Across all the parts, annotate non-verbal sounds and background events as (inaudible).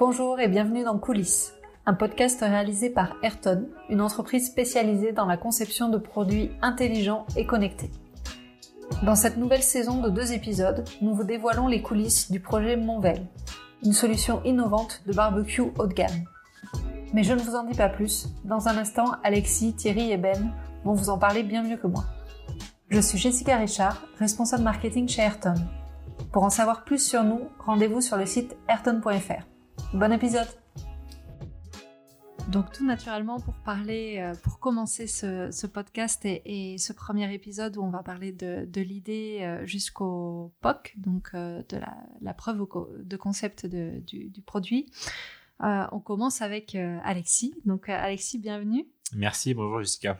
Bonjour et bienvenue dans Coulisses, un podcast réalisé par Ayrton, une entreprise spécialisée dans la conception de produits intelligents et connectés. Dans cette nouvelle saison de deux épisodes, nous vous dévoilons les coulisses du projet Monvel, une solution innovante de barbecue haut de gamme. Mais je ne vous en dis pas plus, dans un instant, Alexis, Thierry et Ben vont vous en parler bien mieux que moi. Je suis Jessica Richard, responsable marketing chez Ayrton. Pour en savoir plus sur nous, rendez-vous sur le site ayrton.fr. Bon épisode donc tout naturellement pour parler, euh, pour commencer ce, podcast et, ce premier épisode où on va parler de, l'idée euh, jusqu'au POC, donc euh, de la, preuve de concept du, produit. on commence avec Alexis. Donc Alexis, bienvenue. Merci, bonjour Jessica.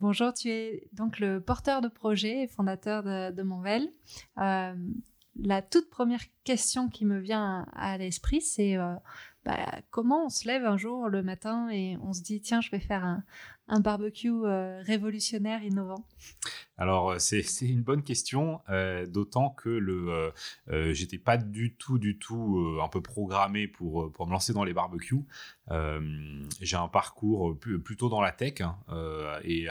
Bonjour, tu es donc le porteur de projet et fondateur de, de Monvel la toute première question qui me vient à l'esprit, c'est euh, bah, comment on se lève un jour le matin et on se dit tiens, je vais faire un, un barbecue euh, révolutionnaire, innovant Alors euh, c'est une bonne question, euh, d'autant que le j'étais pas du tout du tout un peu programmé pour pour me lancer dans les barbecues. J'ai un parcours plutôt dans la tech hein, et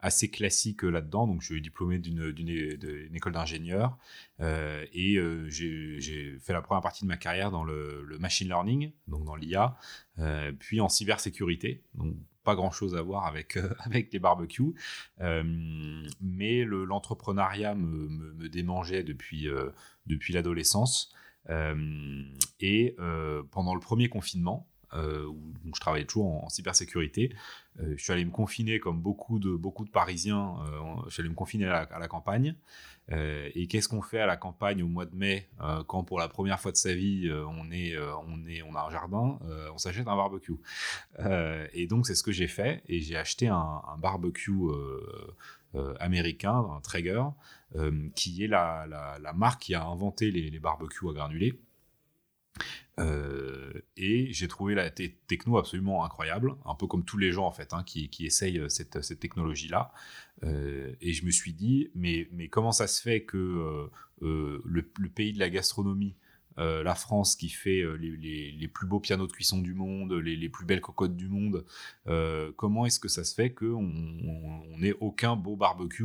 assez classique là-dedans. Donc je suis diplômé d'une école d'ingénieur et j'ai fait la première partie de ma carrière dans le, machine learning, donc dans l'IA, puis en cybersécurité. Pas grand chose à voir avec, euh, (laughs) les barbecues. Euh, mais l'entrepreneuriat me, me, démangeait depuis, euh, depuis l'adolescence. et pendant le premier confinement, où je travaillais toujours en, cybersécurité. je suis allé me confiner, comme beaucoup de, beaucoup de Parisiens, je suis allé me confiner à la campagne. Euh, et qu'est-ce qu'on fait à la campagne au mois de mai euh, quand pour la première fois de sa vie euh, on est on est on a un jardin, on s'achète un barbecue. et donc c'est ce que j'ai fait et j'ai acheté un, barbecue américain, un Traeger, qui est la, la, marque qui a inventé les, les barbecues à granulés. Et j'ai trouvé la techno absolument incroyable, un peu comme tous les gens en fait hein, qui, essayent cette, cette technologie-là. Euh, et je me suis dit, mais, comment ça se fait que euh, euh, le, pays de la gastronomie, la France qui fait les, plus beaux pianos de cuisson du monde, les, plus belles cocottes du monde, comment est-ce que ça se fait qu'on n'ait aucun beau barbecue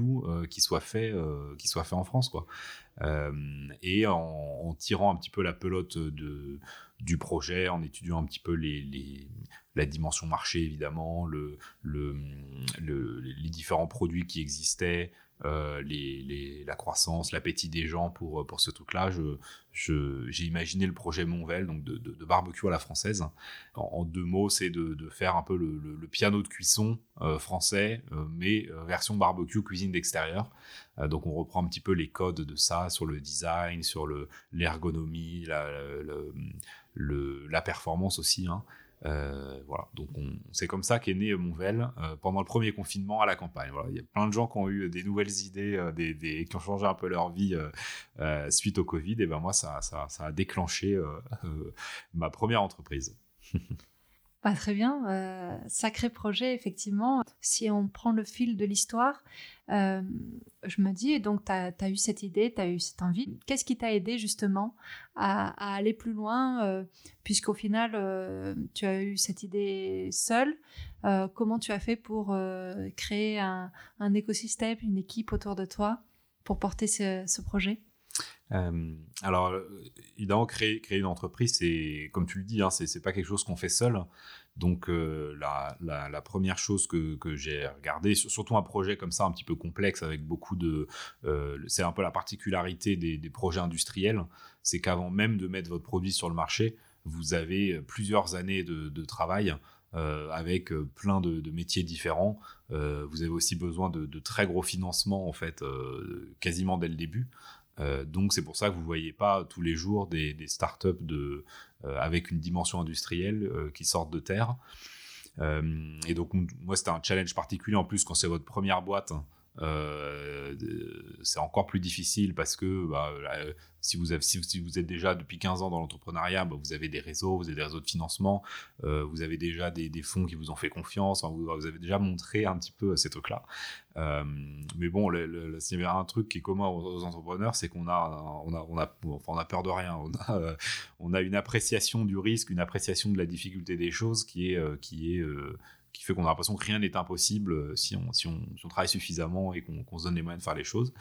qui, soit fait, qui soit fait en France quoi? Et en, tirant un petit peu la pelote du projet, en étudiant un petit peu la dimension marché évidemment, le, le, les différents produits qui existaient, euh, la croissance, l'appétit des gens pour, pour ce truc-là. J'ai imaginé le projet Monvel, donc de, barbecue à la française. En, deux mots, c'est de, faire un peu le, piano de cuisson euh, français, euh, mais version barbecue, cuisine d'extérieur. donc on reprend un petit peu les codes de ça sur le design, sur l'ergonomie, la, le, la performance aussi. Hein. Euh, voilà, donc c'est comme ça qu'est né Monvel euh, pendant le premier confinement à la campagne. Voilà, il y a plein de gens qui ont eu des nouvelles idées, euh, qui ont changé un peu leur vie suite au Covid. Et ben moi, ça a déclenché ma première entreprise. (laughs) Pas très bien, sacré projet effectivement. Si on prend le fil de l'histoire, euh, je me dis, donc tu as, eu cette idée, tu as eu cette envie. Qu'est-ce qui t'a aidé justement à, aller plus loin, euh, puisqu'au final, euh, tu as eu cette idée seule Comment tu as fait pour créer un, écosystème, une équipe autour de toi pour porter ce, projet? Alors, évidemment, créer, une entreprise, c'est, comme tu le dis, hein, c'est pas quelque chose qu'on fait seul. Donc euh, la, première chose que, j'ai regardé, surtout un projet comme ça un petit peu complexe avec beaucoup de... Euh, c'est un peu la particularité des, projets industriels, c'est qu'avant même de mettre votre produit sur le marché, vous avez plusieurs années de, travail. Euh, avec plein de, métiers différents. vous avez aussi besoin de, très gros financements, en fait, quasiment dès le début. Donc c'est pour ça que vous ne voyez pas tous les jours des, startups euh, avec une dimension industrielle euh, qui sortent de terre. Euh, et donc, moi, c'était un challenge particulier en plus quand c'est votre première boîte. C'est encore plus difficile parce que bah, si vous, êtes déjà depuis 15 ans dans l'entrepreneuriat, bah, vous avez des réseaux, vous avez des réseaux de financement, euh, vous avez déjà des, fonds qui vous ont fait confiance, vous, avez déjà montré un petit peu ces trucs-là. Euh, mais bon, y avait un truc qui est commun aux, entrepreneurs, c'est qu'on a, a, a, a peur de rien. On a, euh, a une appréciation du risque, une appréciation de la difficulté des choses qui est qui fait qu'on a l'impression que rien n'est impossible euh, si on, si, on, travaille suffisamment et qu'on se donne les moyens de faire les choses.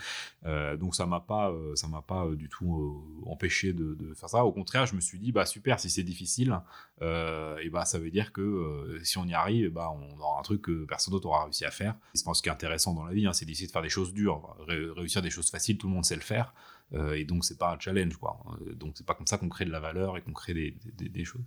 Euh, donc ça m'a pas, euh, ça m'a pas du tout empêché de, faire ça. Au contraire, je me suis dit bah super, si c'est difficile, et bah ça veut dire que si on y arrive, bah on aura un truc que personne d'autre aura réussi à faire. Je pense ce qui est intéressant dans la vie, hein, c'est d'essayer de faire des choses dures. réussir des choses faciles, tout le monde sait le faire. et donc c'est pas un challenge quoi. Donc c'est pas comme ça qu'on crée de la valeur et qu'on crée des choses.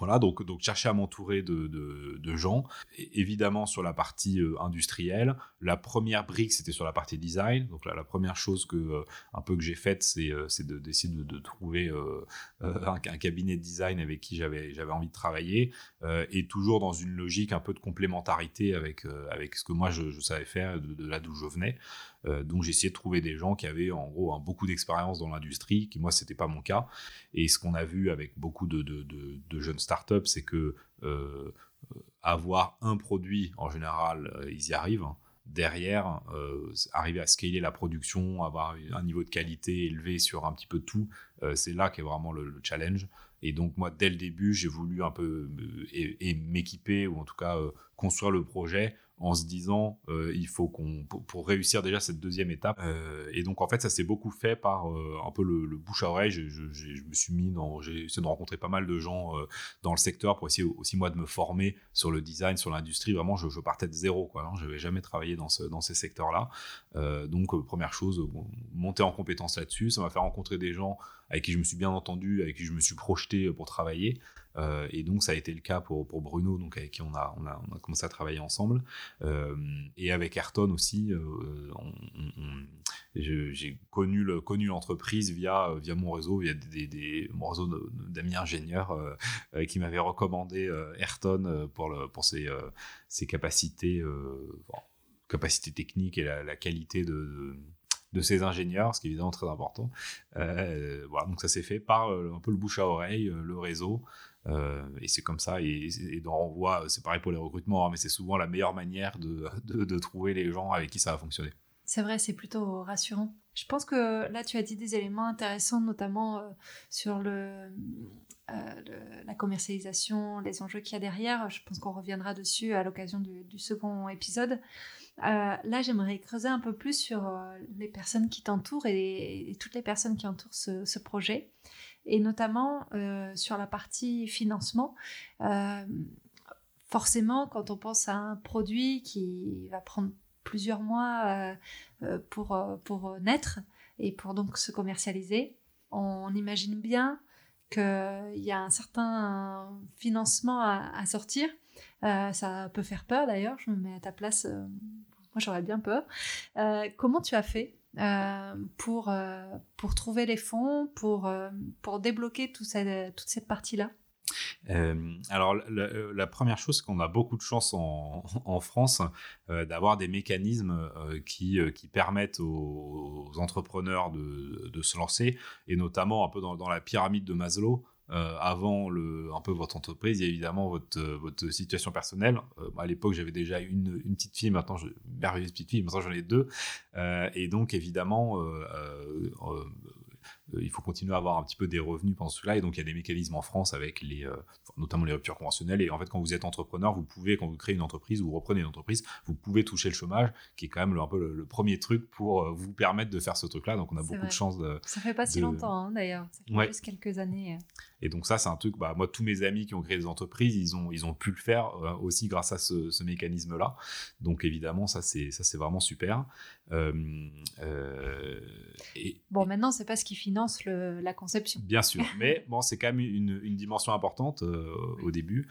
Voilà, donc, donc chercher à m'entourer de, de, gens. évidemment, sur la partie euh, industrielle, la première brique, c'était sur la partie design. Donc la première chose que, euh, un peu que j'ai faite, c'est euh, d'essayer de, de, trouver un, cabinet de design avec qui j'avais envie de travailler. et toujours dans une logique un peu de complémentarité avec, avec ce que moi, je savais faire de, là d'où je venais. Euh, donc j'ai de trouver des gens qui avaient en gros beaucoup d'expérience dans l'industrie, qui moi c'était pas mon cas. Et ce qu'on a vu avec beaucoup de, jeunes startups, c'est que euh, avoir un produit en général, euh, ils y arrivent. Hein. Derrière, arriver à scaler la production, avoir un niveau de qualité élevé sur un petit peu tout, c'est là qu'est vraiment le, challenge. Et donc moi, dès le début, j'ai voulu un peu m'équiper, ou en tout cas construire le projet en se disant euh, il faut qu'on pour, réussir déjà cette deuxième étape euh, et donc en fait ça s'est beaucoup fait par euh, un peu le, bouche à oreille. Je, je, me suis mis dans j'ai essayé de rencontrer pas mal de gens dans le secteur pour essayer aussi moi de me former sur le design sur l'industrie. Vraiment je, partais de zéro quoi hein, je n'avais jamais travaillé dans ce dans ces secteurs là donc première chose monter en compétence là-dessus. Ça m'a fait rencontrer des gens avec qui je me suis bien entendu avec qui je me suis projeté pour travailler euh, et donc ça a été le cas pour, pour, Bruno, donc avec qui on a, on a, on a commencé à travailler ensemble. Euh, et avec Ayrton aussi, euh, j'ai connu l'entreprise via, via mon réseau, via des, mon réseau d'amis ingénieurs qui m'avaient recommandé Ayrton pour, le, pour ses, ses capacités, capacités techniques et la, qualité de, de ses ingénieurs, ce qui est évidemment très important. voilà, donc ça s'est fait par un peu le bouche à oreille, le réseau, euh, et c'est comme ça, et, et on voit, c'est pareil pour les recrutements, hein, mais c'est souvent la meilleure manière de, trouver les gens avec qui ça va fonctionner. C'est vrai, c'est plutôt rassurant. Je pense que là, tu as dit des éléments intéressants, notamment euh, sur euh, la commercialisation, les enjeux qu'il y a derrière. Je pense qu'on reviendra dessus à l'occasion du, second épisode. là, j'aimerais creuser un peu plus sur les personnes qui t'entourent et, toutes les personnes qui entourent ce projet et notamment euh, sur la partie financement. Euh, forcément, quand on pense à un produit qui va prendre plusieurs mois euh, pour, pour naître et pour donc se commercialiser, on imagine bien qu'il y a un certain financement à, sortir. ça peut faire peur d'ailleurs, je me mets à ta place, moi j'aurais bien peur. comment tu as fait euh, pour, euh, pour trouver les fonds, pour, euh, pour débloquer tout cette, toute cette partie-là alors, la, première chose, c'est qu'on a beaucoup de chance en, (laughs) en France d'avoir des mécanismes qui, qui permettent aux, entrepreneurs de, de, se lancer, et notamment un peu dans, dans la pyramide de Maslow. Euh, avant le, un peu votre entreprise, il y a évidemment votre, euh, votre situation personnelle. Euh, à l'époque, j'avais déjà une, une, petite fille, maintenant, je, merveilleuse petite fille, maintenant j'en ai deux. et donc, évidemment, il faut continuer à avoir un petit peu des revenus pendant cela. Et donc, il y a des mécanismes en France avec les, euh, notamment les ruptures conventionnelles. Et en fait, quand vous êtes entrepreneur, vous pouvez, quand vous créez une entreprise ou vous reprenez une entreprise, vous pouvez toucher le chômage, qui est quand même un peu le, premier truc pour vous permettre de faire ce truc-là. Donc, on a beaucoup de chance de. Ça fait pas si longtemps, hein, d'ailleurs. Ça fait juste quelques années. Et donc ça, c'est un truc, bah, moi, tous mes amis qui ont créé des entreprises, ils ont, ils ont pu le faire aussi grâce à ce, ce mécanisme-là. Donc évidemment, ça, c'est, ça, c'est vraiment super. Euh, euh, et, Bon, maintenant, c'est pas ce qui finance la conception. Bien sûr, (laughs) mais bon, c'est quand même une, dimension importante au début.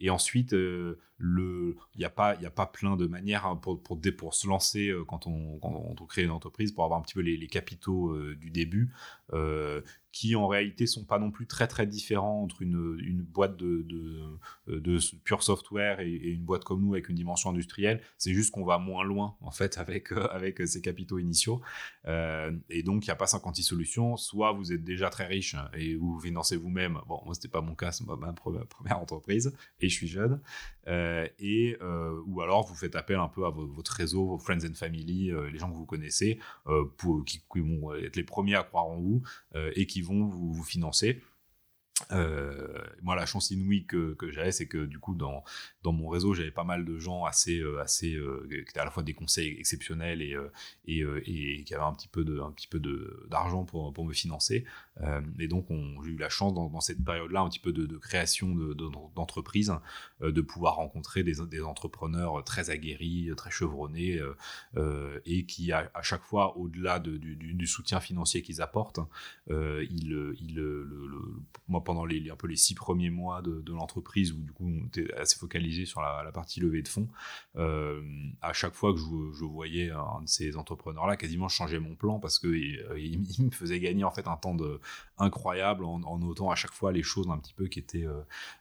et ensuite, il n'y a pas, a pas plein de manières hein, pour, pour, se lancer quand on, quand on, crée une entreprise pour avoir un petit peu les, capitaux du début qui en réalité sont pas non plus très très différents entre une, une boîte de, de, pure software et, une boîte comme nous avec une dimension industrielle. C'est juste qu'on va moins loin en fait (laughs) avec, euh, avec ces capitaux initiaux. Euh, et donc il n'y a pas 56 solutions. Soit vous êtes déjà très riche et vous financez vous-même. Bon, moi c'était pas mon cas, c'est ma première entreprise et je suis jeune. Euh, et ou alors vous faites appel un peu à votre réseau, vos friends and family, les gens que vous connaissez, qui, vont être les premiers à croire en vous et qui vont vous, financer. Euh, moi, la chance inouïe que, que j'avais, c'est que du coup, dans, dans mon réseau, j'avais pas mal de gens assez, euh, assez, euh, qui étaient à la fois des conseils exceptionnels et, et, et, qui avaient un petit peu d'argent pour, pour me financer. Et donc, j'ai eu la chance dans, cette période-là, un petit peu de, création d'entreprise, de, de, pouvoir rencontrer des, entrepreneurs très aguerris, très chevronnés, et qui à, chaque fois, au-delà du, soutien financier qu'ils apportent, le, moi pendant les, un peu les six premiers mois de, l'entreprise où du coup on était assez focalisé sur la, partie levée de fonds, euh, à chaque fois que je, voyais un de ces entrepreneurs-là, quasiment changer mon plan parce que euh, il, me faisait gagner en fait un temps de, incroyable en, notant à chaque fois les choses un petit peu qui étaient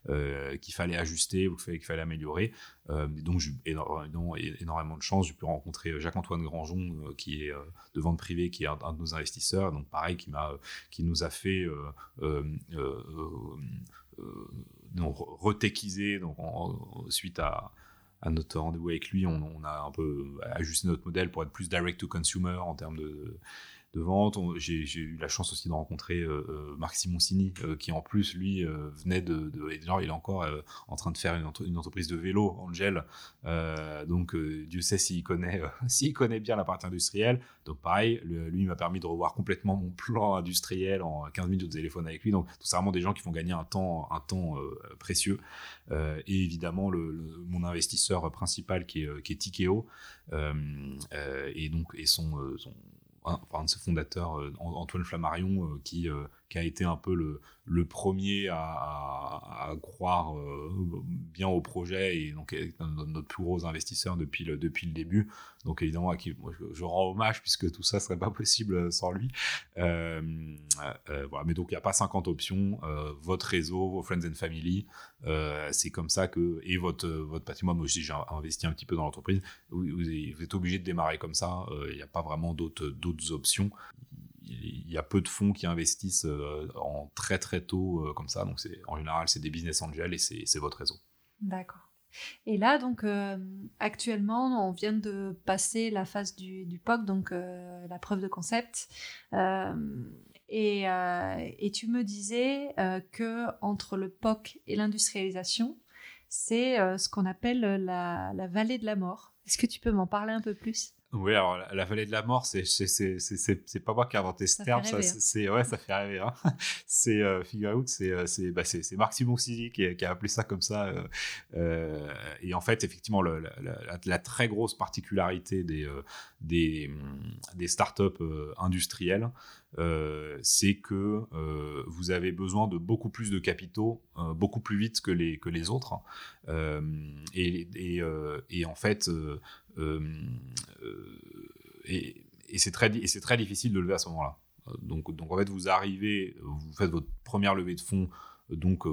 euh, qu'il fallait ajuster ou qu'il fallait améliorer. donc j'ai énormément, énormément de chance. J'ai pu rencontrer Jacques-Antoine Granjon qui est de vente privée, qui est un, de nos investisseurs. Donc pareil, qui m'a, qui nous a fait euh, euh, retéquisé donc suite à, notre rendez-vous avec lui, on, a un peu ajusté notre modèle pour être plus direct to consumer en termes de, de vente. J'ai eu la chance aussi de rencontrer euh, euh, Marc Simoncini, euh, qui en plus, lui, venait de, genre, il est encore en train de faire une, entreprise de vélo, Angel. donc, Dieu sait s'il connaît, (laughs) s'il connaît bien la partie industrielle. Donc, pareil, lui m'a permis de revoir complètement mon plan industriel en 15 minutes de téléphone avec lui. Donc, c'est vraiment des gens qui font gagner un temps, un temps précieux. et évidemment, le, mon investisseur principal qui est, qui est Tikeo, et donc, et son un, de ses fondateurs, euh, Antoine Flammarion, euh, qui, euh, qui a été un peu le, premier à, croire bien au projet et donc notre plus gros investisseur depuis le, début. Donc évidemment, à qui je, rends hommage puisque tout ça serait pas possible sans lui. voilà. Mais donc il n'y a pas 50 options. votre réseau, vos friends and family, c'est comme ça que et votre votre patrimoine. Moi j'ai investi un petit peu dans l'entreprise. Vous, êtes obligé de démarrer comme ça. Il n'y a pas vraiment d'autres options il y a peu de fonds qui investissent euh, en très très tôt euh, comme ça. Donc en général c'est des business angels et c'est votre réseau. D'accord. Et là donc euh, actuellement on vient de passer la phase du, POC donc la preuve de concept. Et, tu me disais que entre le POC et l'industrialisation, c'est ce qu'on appelle la, vallée de la mort. Est-ce que tu peux m'en parler un peu plus? Oui, alors la, vallée de la mort, c'est c'est pas moi qui ai inventé ce terme, ça, hein. c'est ouais, ça fait rêver. Hein. (laughs) c'est euh, figure out, c'est euh, c'est bah, Marc Simoncini qui, qui, a appelé ça comme ça. Euh, euh et en fait, effectivement, le, la, la, très grosse particularité des des, des startups industrielles, euh, c'est que euh, vous avez besoin de beaucoup plus de capitaux, euh, beaucoup plus vite que les, que les autres. Et, et, et, en fait, et, et c'est très, difficile de lever à ce moment-là. Donc, donc en fait, vous arrivez, vous faites votre première levée de fonds donc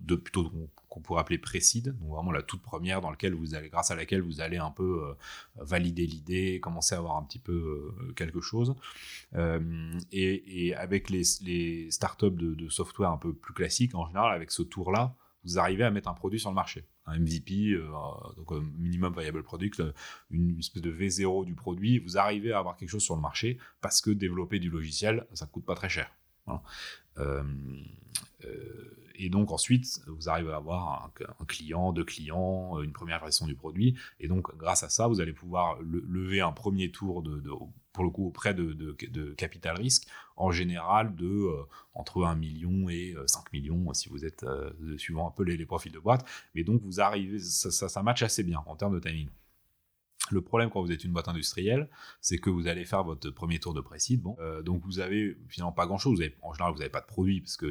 de, plutôt qu'on pourrait appeler précide, donc vraiment la toute première dans laquelle vous allez, grâce à laquelle vous allez un peu euh, valider l'idée, commencer à avoir un petit peu euh, quelque chose. Et, avec les, startups de, software un peu plus classiques, en général, avec ce tour-là, vous arrivez à mettre un produit sur le marché. Un MVP, donc un minimum viable product, une espèce de V0 du produit, vous arrivez à avoir quelque chose sur le marché parce que développer du logiciel, ça coûte pas très cher. Euh, euh, et donc ensuite, vous arrivez à avoir un, client, deux clients, une première version du produit. Et donc, grâce à ça, vous allez pouvoir lever un premier tour de, pour le coup auprès de, capital risque, en général de euh, entre 1 million et 5 millions, si vous êtes suivant un peu les, profils de boîte. Mais donc, vous arrivez, ça, ça, ça match assez bien en termes de timing. (laughs) Le problème quand vous êtes une boîte industrielle, c'est que vous allez faire votre premier tour de précide. Euh, donc vous avez finalement pas grand-chose. En général, vous n'avez pas de produit parce que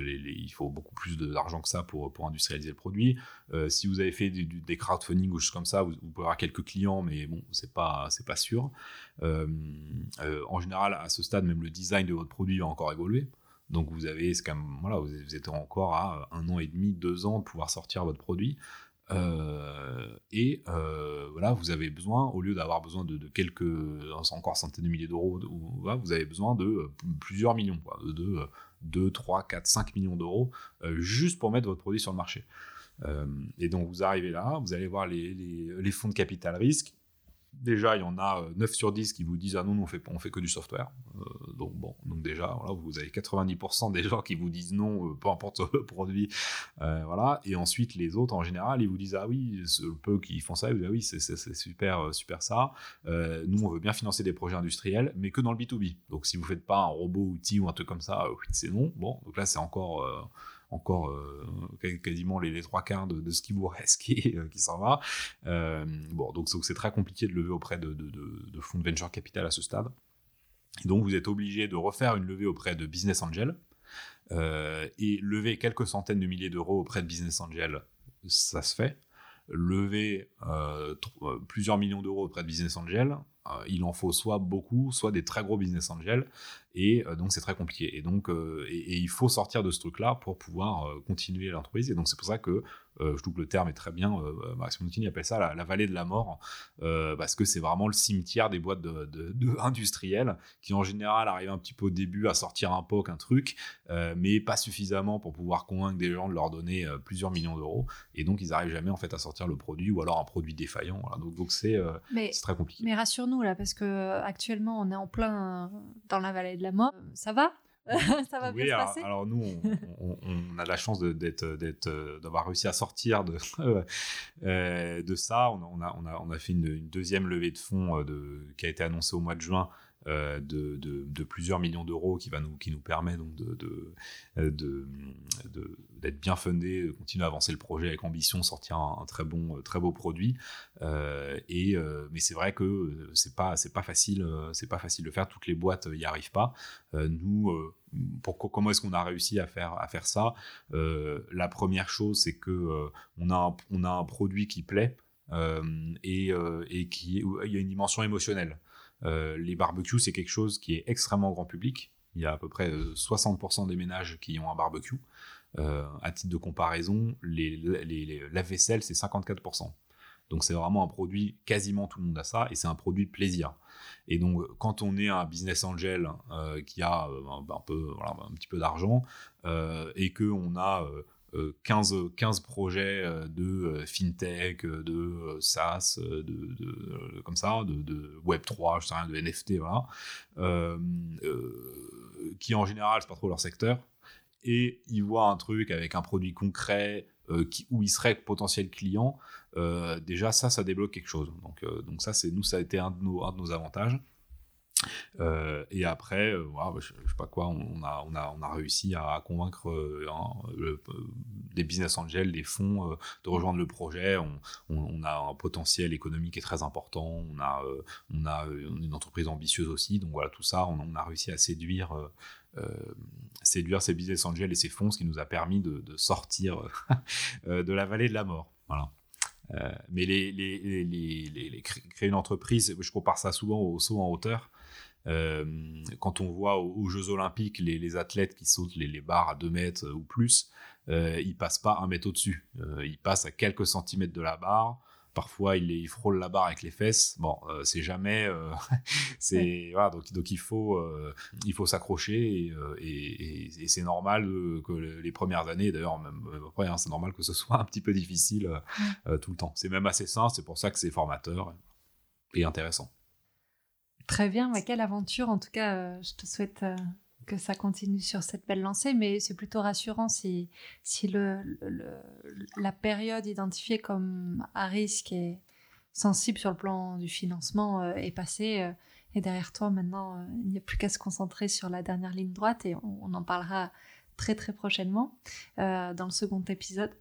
faut beaucoup plus d'argent que ça pour, industrialiser le produit. Euh, si vous avez fait des crowdfunding ou choses comme ça, vous, pouvez avoir quelques clients, mais bon, c'est pas c'est pas sûr. Euh, en général, à ce stade, même le design de votre produit va encore évoluer. Donc vous avez, quand même, voilà, vous êtes encore à un an et demi, deux ans de pouvoir sortir votre produit. Euh, et euh, voilà, vous avez besoin, au lieu d'avoir besoin de, quelques, encore centaines de milliers d'euros, vous avez besoin de euh, plusieurs millions, de, 2, 3, 4, 5 millions d'euros, juste pour mettre votre produit sur le marché. et donc vous arrivez là, vous allez voir les fonds de capital risque, déjà, il y en a 9 euh, sur 10 qui vous disent Ah non, on fait, on fait que du software. Euh, donc, bon, donc déjà, voilà, vous avez 90% des gens qui vous disent non, euh, peu importe le produit. voilà. Et ensuite, les autres, en général, ils vous disent Ah oui, le peu qui font ça, ils vous disent Ah oui, c'est super, super ça. nous, on veut bien financer des projets industriels, mais que dans le B2B. Donc, si vous ne faites pas un robot outil ou un truc comme ça, c'est non. Bon, donc là, c'est encore encore euh, quasiment les, trois quarts de, ce qui vous reste qui, euh, qui s'en va. Euh, bon, donc c'est très compliqué de lever auprès de, fonds de venture capital à ce stade. donc vous êtes obligé de refaire une levée auprès de business angel. et lever quelques centaines de milliers d'euros auprès de business angel, ça se fait. Lever plusieurs millions d'euros auprès de business angel, il en faut soit beaucoup, soit des très gros business angels. Et euh, donc, c'est très compliqué. Et donc, euh, et, il faut sortir de ce truc-là pour pouvoir euh, continuer l'entreprise. Et donc, c'est pour ça que je trouve que le terme est très bien. Maxime Moutini appelle ça la, vallée de la mort, parce que c'est vraiment le cimetière des boîtes de, de, (laughs) industrielles qui, en général, arrivent un petit peu au début à sortir un POC, un truc, mais pas suffisamment pour pouvoir convaincre des gens de leur donner plusieurs millions d'euros. Et donc, ils n'arrivent jamais en fait à sortir le produit ou alors un produit défaillant. Donc, donc c'est très compliqué. Mais rassure-nous là, parce que actuellement, on est en plein dans la vallée de la mort. Ça va? (laughs) ça va bien se passer alors, nous, on, a la chance d'avoir réussi à sortir de, (laughs) euh, de ça. On a, on, a, on a fait une, deuxième levée de fonds euh, de, qui a été annoncée au mois de juin euh, de, plusieurs millions d'euros qui, va nous, qui nous permet donc de, de, d'être bien fundé, de continuer à avancer le projet avec ambition, sortir un, très bon, très beau produit. et, mais c'est vrai que c'est pas, pas facile, pas facile de faire. Toutes les boîtes n'y arrivent pas. nous, comment est-ce qu'on a réussi à faire, à faire ça? Euh, La première chose, c'est que euh, on, a un, a un produit qui plaît euh, et, et qui il y a une dimension émotionnelle. Les barbecues, c'est quelque chose qui est extrêmement grand public. Il y a à peu près 60% des ménages qui ont un barbecue. à titre de comparaison, les, vaisselle, c'est 54%. Donc c'est vraiment un produit, quasiment tout le monde a ça, et c'est un produit de plaisir. Et donc quand on est un business angel euh, qui a euh, un, peu, un petit peu d'argent, euh, et qu'on a 15, 15 projets de fintech, de SaaS, de, comme ça, de, Web3, je sais rien, de NFT, voilà, qui en général, c'est pas trop leur secteur, et ils voient un truc avec un produit concret, euh, où il serait potentiel client, euh, déjà ça, ça débloque quelque chose. Donc, euh, donc ça, c'est nous, ça a été un de nos, un de nos avantages. Et après, je, sais pas quoi, on a, on a, on a réussi à convaincre des business angels, des fonds de rejoindre le projet. On, a un potentiel économique qui est très important. On a, on a une entreprise ambitieuse aussi. Donc voilà, tout ça, on, a réussi à séduire euh, séduire ces business angels et ces fonds, ce qui nous a permis de, sortir (laughs) euh, de la vallée de la mort. Voilà. Euh, mais créer une entreprise, je compare ça souvent au saut en hauteur. Quand on voit aux, Jeux Olympiques les, athlètes qui sautent les, barres à 2 mètres ou plus, ils passent pas un mètre au-dessus. ils passent à quelques centimètres de la barre. Parfois, il, frôle la barre avec les fesses. Bon, euh, c'est jamais. Euh, (laughs) c'est voilà, donc, donc il faut euh, il faut s'accrocher et, c'est normal que les premières années, d'ailleurs même après, hein, c'est normal que ce (laughs) soit un petit peu difficile tout le temps. C'est même assez simple. C'est pour ça que c'est formateur et intéressant. Très bien, mais quelle aventure en tout cas. je te souhaite que ça continue sur cette belle lancée, mais c'est plutôt rassurant si, si le, la période identifiée comme à risque et sensible sur le plan du financement euh, est passée. Euh, et derrière toi, maintenant, euh, il n'y a plus qu'à se concentrer sur la dernière ligne droite et on, en parlera très très prochainement dans le second épisode.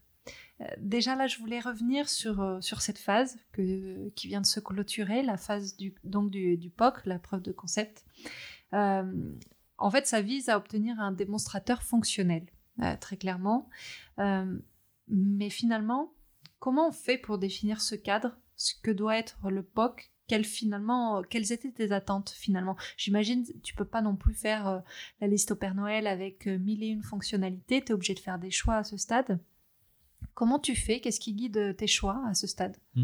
Déjà là, je voulais revenir sur, sur cette phase qui vient de se clôturer, la phase du, donc du, POC, la preuve de concept. en fait, ça vise à obtenir un démonstrateur fonctionnel, très clairement. mais finalement, comment on fait pour définir ce cadre, ce que doit être le POC finalement, quelles étaient tes attentes finalement? J'imagine tu peux pas non plus faire euh, la liste au Père Noël avec euh, mille et une fonctionnalités, tu es obligé de faire des choix à ce stade. Comment tu fais? Qu'est-ce qui guide tes choix à ce stade? Mmh.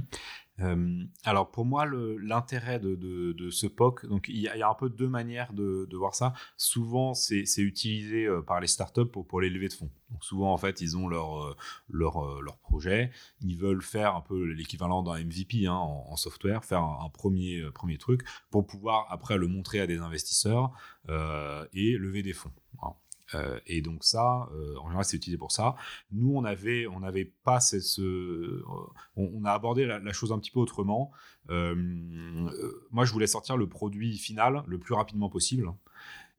euh, alors pour moi, l'intérêt de, ce POC, donc il y, a, un peu deux manières de, voir ça. Souvent, c'est utilisé euh, par les startups pour, pour les levées de fonds. Donc souvent, en fait, ils ont leur, euh, leur, leur projet, ils veulent faire un peu l'équivalent d'un MVP hein, en, software, faire un, premier, premier truc pour pouvoir après le montrer à des investisseurs et lever des fonds. Euh, et donc ça, euh, en général, c'est utilisé pour ça. Nous, on avait, on n'avait pas ce, euh, on, a abordé la, chose un petit peu autrement. moi, je voulais sortir le produit final le plus rapidement possible.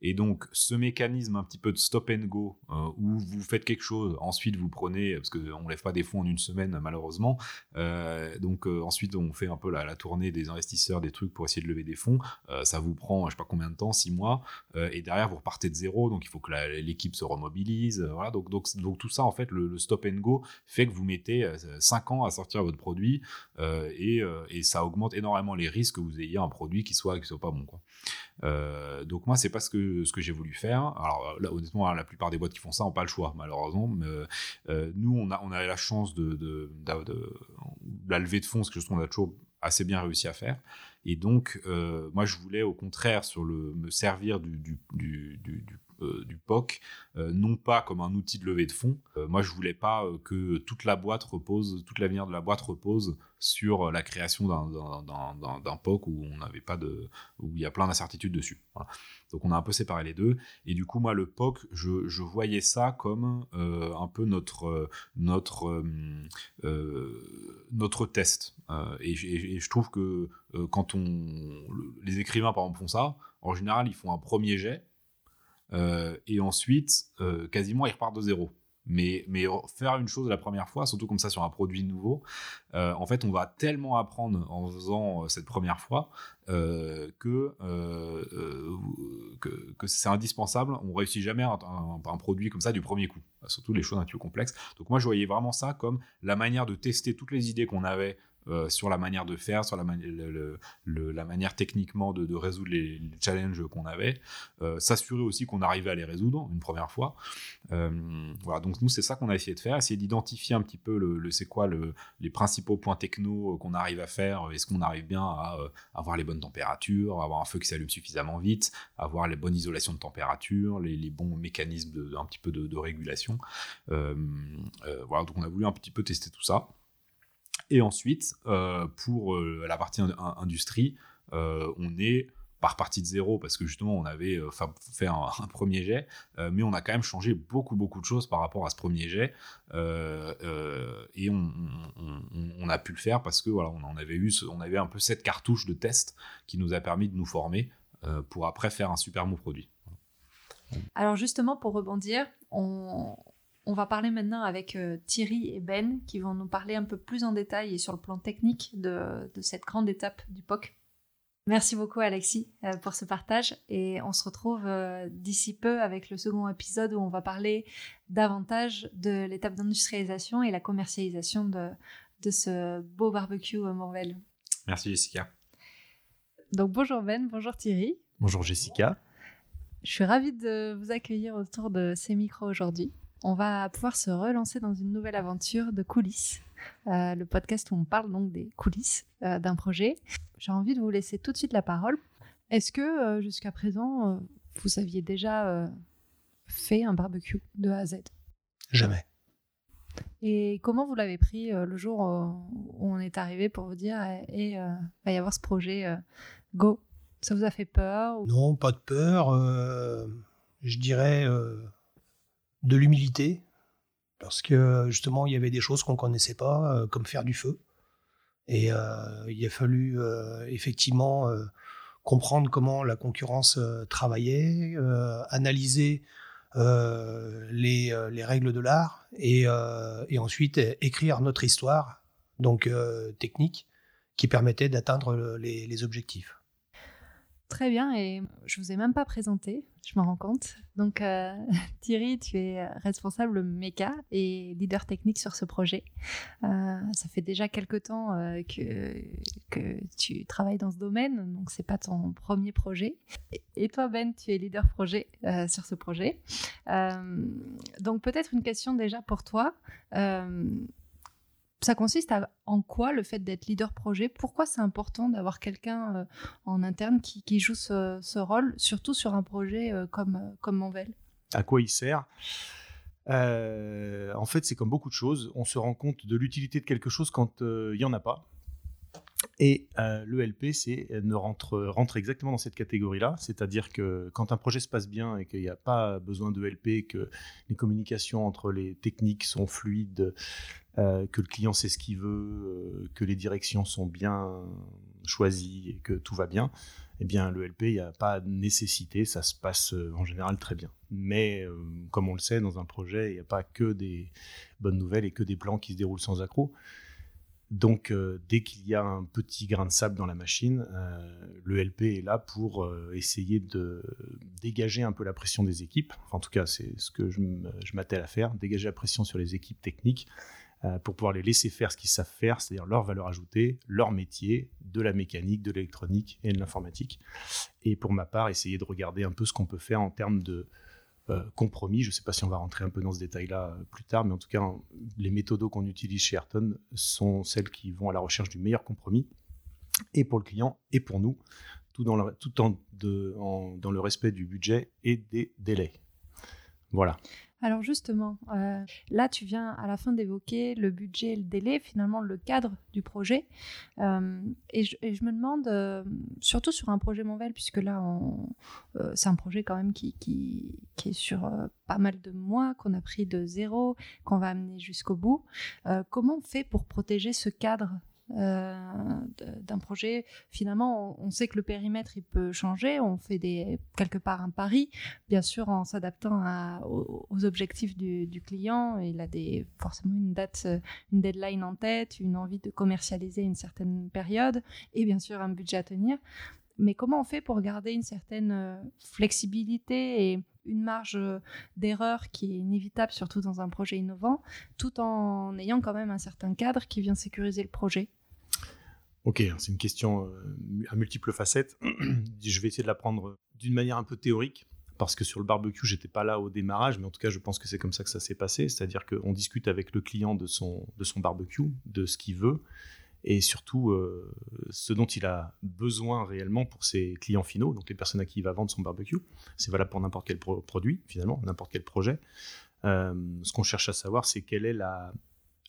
Et donc, ce mécanisme un petit peu de stop and go, euh, où vous faites quelque chose, ensuite vous prenez, parce qu'on ne lève pas des fonds en une semaine, malheureusement. Euh, donc, euh, ensuite, on fait un peu la, tournée des investisseurs, des trucs pour essayer de lever des fonds. ça vous prend, je ne sais pas combien de temps, six mois. et derrière, vous repartez de zéro. Donc, il faut que l'équipe se remobilise. voilà. Donc, tout ça, en fait, le, stop and go fait que vous mettez cinq ans à sortir votre produit. Et, ça augmente énormément les risques que vous ayez un produit qui soit, qui soit pas bon. Donc, moi, c'est pas ce que ce que j'ai voulu faire. Alors là, honnêtement, la plupart des boîtes qui font ça n'ont pas le choix, malheureusement. Mais, euh, nous, on a, on a la chance de, de, la levée de fonds, ce que je trouve qu'on a toujours assez bien réussi à faire. Et donc, euh, moi, je voulais au contraire sur le, me servir du, du, du euh, du POC, euh, non pas comme un outil de levée de fonds. Euh, moi, je voulais pas que toute la boîte repose, toute l'avenir de la boîte repose sur la création d'un POC où on n'avait pas de, où il y a plein d'incertitudes dessus. Donc on a un peu séparé les deux. Et du coup, moi, le POC, je, voyais ça comme un peu notre, notre, notre test. Et, et, je trouve que quand on, les écrivains, par exemple, font ça, en général, ils font un premier jet et ensuite, euh, quasiment, il repart de zéro. Mais, mais faire une chose la première fois, surtout comme ça sur un produit nouveau, euh, en fait, on va tellement apprendre en faisant cette première fois que, que, que c'est indispensable. On réussit jamais un, un, produit comme ça du premier coup, surtout les choses un peu complexes. Donc moi, je voyais vraiment ça comme la manière de tester toutes les idées qu'on avait euh, sur la manière de faire, sur la, manière techniquement de, résoudre les, challenges qu'on avait, euh, s'assurer aussi qu'on arrivait à les résoudre une première fois. Euh, voilà, donc nous c'est ça qu'on a essayé de faire, essayer d'identifier un petit peu le, c'est quoi les principaux points techno qu'on arrive à faire, est-ce qu'on arrive bien à avoir les bonnes températures, avoir un feu qui s'allume suffisamment vite, avoir les bonnes isolations de température, les, bons mécanismes de, un petit peu de régulation. voilà, donc on a voulu un petit peu tester tout ça. Et ensuite, euh, pour euh, la partie industrie, euh, on est par partie de zéro parce que justement on avait fait (laughs) un, premier jet, mais on a quand même changé beaucoup beaucoup de choses par rapport à ce premier jet et on, a pu le faire parce que voilà on en avait eu, on avait un peu cette cartouche de test qui nous a permis de nous former pour après faire un super beau produit. Alors justement pour rebondir, on, on va parler maintenant avec euh, Thierry et Ben qui vont nous parler un peu plus en détail et sur le plan technique de, cette grande étape du POC. Merci beaucoup Alexis euh, pour ce partage et on se retrouve euh, d'ici peu avec le second épisode où on va parler davantage de l'étape d'industrialisation et la commercialisation de, de ce beau barbecue à Morvel. Merci Jessica. Donc bonjour Ben, bonjour Thierry. Bonjour Jessica. Je suis ravie de vous accueillir autour de ces micros aujourd'hui on va pouvoir se relancer dans une nouvelle aventure de coulisses. Euh, le podcast où on parle donc des coulisses euh, d'un projet. J'ai envie de vous laisser tout de suite la parole. Est-ce que euh, jusqu'à présent, vous aviez déjà fait un barbecue de A à Z? Jamais. Et comment vous l'avez pris le jour où on est arrivé pour vous dire et eh, va y avoir ce projet Go? Ça vous a fait peur Non, pas de peur. je dirais de l'humilité, parce que justement, il y avait des choses qu'on ne connaissait pas, euh, comme faire du feu. Et euh, il a fallu euh, effectivement comprendre comment la concurrence travaillait, analyser les, les, règles de l'art et, ensuite écrire notre histoire, donc technique, qui permettait d'atteindre les objectifs. Très bien, et je vous ai même pas présenté, je m'en rends compte. Donc euh, (laughs) Thierry, tu es responsable méca et leader technique sur ce projet. Euh, ça fait déjà quelques temps euh, que, que tu travailles dans ce domaine, donc c'est pas ton premier projet. Et toi Ben, tu es leader projet sur ce projet. donc peut-être une question déjà pour toi ça consiste en quoi le fait d'être leader projet? Pourquoi c'est important d'avoir quelqu'un euh, en interne qui, joue ce, rôle, surtout sur un projet euh, comme, euh, comme Monvel? À quoi il sert? En fait, c'est comme beaucoup de choses. On se rend compte de l'utilité de quelque chose quand il n'y en a pas. Et le LP, c'est ne rentre, exactement dans cette catégorie-là, c'est-à-dire que quand un projet se passe bien et qu'il n'y a pas besoin de LP, que les communications entre les techniques sont fluides, euh, que le client sait ce qu'il veut, euh, que les directions sont bien choisies et que tout va bien, eh bien le LP, il n'y a pas de nécessité, ça se passe euh, en général très bien. Mais comme on le sait, dans un projet, il n'y a pas que des bonnes nouvelles et que des plans qui se déroulent sans accroc. Donc, dès qu'il y a un petit grain de sable dans la machine, le LP est là pour essayer de dégager un peu la pression des équipes. en tout cas, c'est ce que je m'attelle à faire, dégager la pression sur les équipes techniques euh, pour pouvoir les laisser faire ce qu'ils savent faire, c'est-à-dire leur valeur ajoutée, leur métier, de la mécanique, de l'électronique et de l'informatique. Et pour ma part, essayer de regarder un peu ce qu'on peut faire en termes de euh, compromis. Je ne sais pas si on va rentrer un peu dans ce détail-là euh, plus tard, mais en tout cas, les méthodes qu'on utilise chez Ayrton sont celles qui vont à la recherche du meilleur compromis, et pour le client et pour nous, tout en, dans le respect du budget et des délais. Voilà. Alors justement, euh, là tu viens à la fin d'évoquer le budget, le délai, finalement le cadre du projet. Euh, et, je, me demande, euh, surtout sur un projet Monvel, puisque là c'est un projet quand même qui, qui, est sur pas mal de mois, qu'on a pris de zéro, qu'on va amener jusqu'au bout, comment on fait pour protéger ce cadre d'un projet. Finalement, on, sait que le périmètre il peut changer. On fait des quelque part un pari, bien sûr en s'adaptant aux, objectifs du, client. Il a des forcément une date, une deadline en tête, une envie de commercialiser une certaine période et bien sûr un budget à tenir. Mais comment on fait pour garder une certaine euh, flexibilité et une marge d'erreur qui est inévitable, surtout dans un projet innovant, tout en ayant quand même un certain cadre qui vient sécuriser le projet Ok, c'est une question euh, à multiples facettes. (clears throat) je vais essayer de la prendre d'une manière un peu théorique, parce que sur le barbecue, j'étais pas là au démarrage, mais en tout cas, je pense que c'est comme ça que ça s'est passé. C'est-à-dire qu'on discute avec le client de son, de son barbecue, de ce qu'il veut, et surtout euh, ce dont il a besoin réellement pour ses clients finaux, donc les personnes à qui il va vendre son barbecue. C'est valable pour n'importe quel produit, finalement, n'importe quel projet. Euh, ce qu'on cherche à savoir, c'est quelle est la,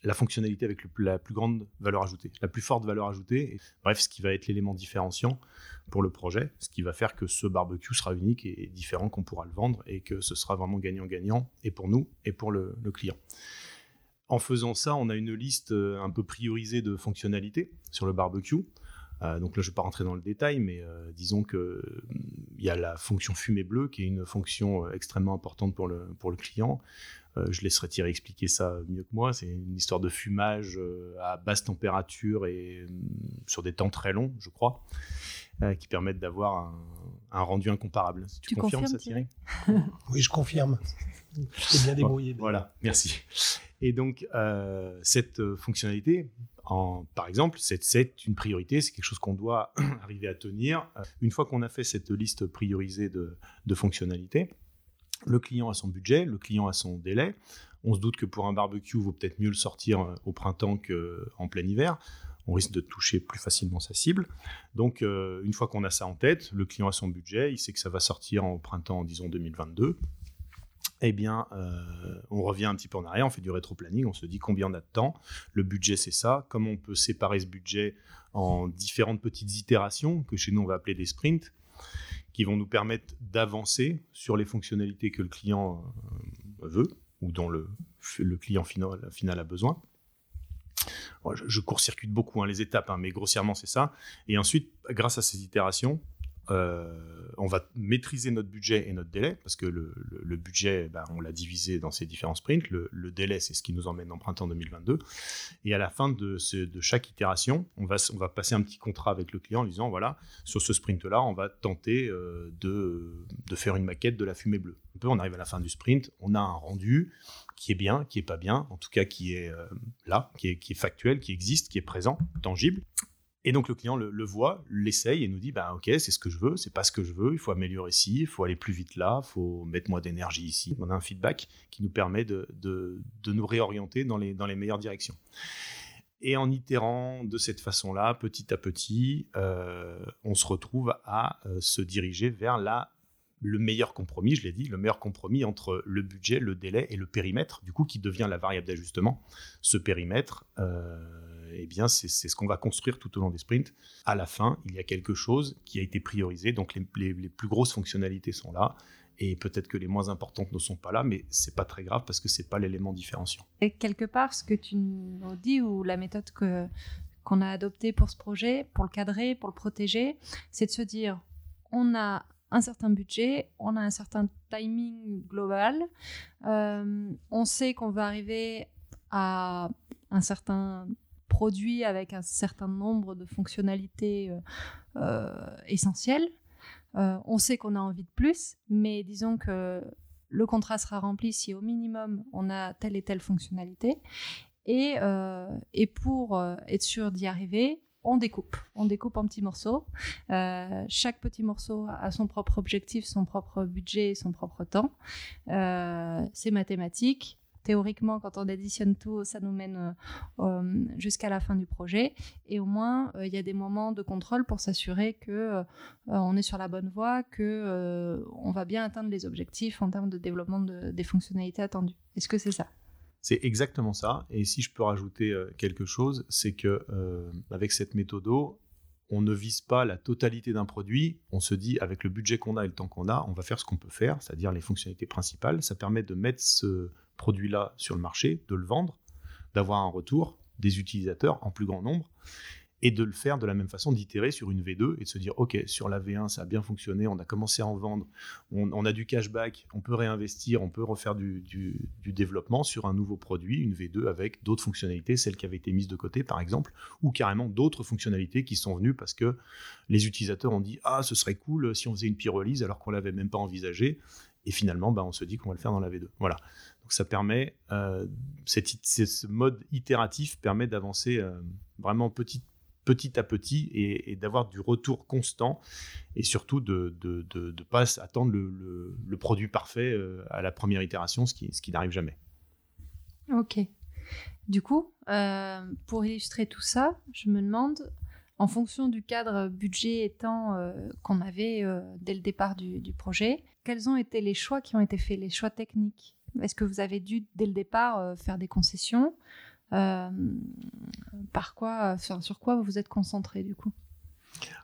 la fonctionnalité avec la plus grande valeur ajoutée, la plus forte valeur ajoutée, bref, ce qui va être l'élément différenciant pour le projet, ce qui va faire que ce barbecue sera unique et différent, qu'on pourra le vendre et que ce sera vraiment gagnant-gagnant, et pour nous et pour le, client. En faisant ça, on a une liste euh, un peu priorisée de fonctionnalités sur le barbecue. Euh, donc là, je ne vais pas rentrer dans le détail, mais euh, disons qu'il y a la fonction fumée bleue, qui est une fonction extrêmement importante pour le, pour le client. Euh, je laisserai Thierry expliquer ça mieux que moi. C'est une histoire de fumage euh, à basse température et mm, sur des temps très longs, je crois, euh, qui permettent d'avoir un, rendu incomparable. tu, confirmes, ça, Thierry? Oui, je confirme. (laughs) C'est bien débrouillé. Voilà, merci. Et donc, cette fonctionnalité, en, par exemple, c'est une priorité, c'est quelque chose qu'on doit (clears throat) arriver à tenir. Une fois qu'on a fait cette liste priorisée de, de fonctionnalités, le client a son budget, le client a son délai. On se doute que pour un barbecue, il vaut peut-être mieux le sortir euh, au printemps qu'en plein hiver. On risque de toucher plus facilement sa cible. Donc, euh, une fois qu'on a ça en tête, le client a son budget, il sait que ça va sortir au printemps, disons 2022. Eh bien, euh, on revient un petit peu en arrière, on fait du rétro-planning, on se dit combien on a de temps. Le budget, c'est ça. Comment on peut séparer ce budget en différentes petites itérations, que chez nous, on va appeler des sprints qui vont nous permettre d'avancer sur les fonctionnalités que le client euh, veut ou dont le, client final, final, a besoin. je, court-circuite beaucoup hein, les étapes, hein, mais grossièrement c'est ça. Et ensuite, grâce à ces itérations, on va maîtriser notre budget et notre délai, parce que le, budget, ben, on l'a divisé dans ces différents sprints. Le, délai, c'est ce qui nous emmène en printemps 2022. Et à la fin de, chaque itération, on va, passer un petit contrat avec le client en disant, voilà, sur ce sprint-là, on va tenter de, de faire une maquette de la fumée bleue. On arrive à la fin du sprint, on a un rendu qui est bien, qui est pas bien, en tout cas qui est euh, là, qui est, factuel, qui existe, qui est présent, tangible. Et donc le client le, voit, l'essaye et nous dit bah ok c'est ce que je veux, c'est pas ce que je veux, il faut améliorer ici, il faut aller plus vite là, il faut mettre moins d'énergie ici. On a un feedback qui nous permet de, nous réorienter dans les, dans les meilleures directions. Et en itérant de cette façon-là, petit à petit, euh, on se retrouve à euh, se diriger vers la le meilleur compromis, je l'ai dit, le meilleur compromis entre le budget, le délai et le périmètre, du coup, qui devient la variable d'ajustement. Ce périmètre, euh, eh bien, c'est ce qu'on va construire tout au long des sprints. À la fin, il y a quelque chose qui a été priorisé, donc les, plus grosses fonctionnalités sont là, et peut-être que les moins importantes ne sont pas là, mais c'est pas très grave parce que c'est pas l'élément différenciant. Et quelque part, ce que tu nous dis ou la méthode que qu'on a adoptée pour ce projet, pour le cadrer, pour le protéger, c'est de se dire, on a un certain budget, on a un certain timing global, euh, on sait qu'on va arriver à un certain produit avec un certain nombre de fonctionnalités euh, euh, essentielles. on sait qu'on a envie de plus, mais disons que le contrat sera rempli si au minimum on a telle et telle fonctionnalité. Et, et pour être sûr d'y arriver, on découpe. On découpe en petits morceaux. Euh, chaque petit morceau a son propre objectif, son propre budget, son propre temps. Euh, c'est mathématique. Théoriquement, quand on additionne tout, ça nous mène euh, jusqu'à la fin du projet. Et au moins, il y a des moments de contrôle pour s'assurer que on est sur la bonne voie, que on va bien atteindre les objectifs en termes de développement des fonctionnalités attendues. Est-ce que c'est ça? C'est exactement ça. Et si je peux rajouter euh, quelque chose, c'est que euh, avec cette méthode, on ne vise pas la totalité d'un produit. On se dit, avec le budget qu'on a et le temps qu'on a, on va faire ce qu'on peut faire, c'est-à-dire les fonctionnalités principales. Ça permet de mettre ce produit-là sur le marché, de le vendre, d'avoir un retour des utilisateurs en plus grand nombre et de le faire de la même façon, d'itérer sur une V2 et de se dire, OK, sur la V1, ça a bien fonctionné, on a commencé à en vendre, on, a du cashback, on peut réinvestir, on peut refaire du, développement sur un nouveau produit, une V2 avec d'autres fonctionnalités, celles qui avaient été mises de côté par exemple, ou carrément d'autres fonctionnalités qui sont venues parce que les utilisateurs ont dit, ah, ce serait cool si on faisait une pyrolyse alors qu'on l'avait même pas envisagé. Et finalement, bah, on se dit qu'on va le faire dans la V2. Voilà. Donc ça permet, euh, ce mode itératif permet d'avancer euh, vraiment petit, à petit et, d'avoir du retour constant et surtout de ne pas attendre le, produit parfait euh, à la première itération, ce qui, n'arrive jamais. Ok. Du coup, pour illustrer tout ça, je me demande, en fonction du cadre budget et temps qu'on avait dès le départ du, projet, quels ont été les choix qui ont été faits, les choix techniques? Est-ce que vous avez dû, dès le départ, faire des concessions? Euh, par quoi, sur quoi vous vous êtes concentré du coup?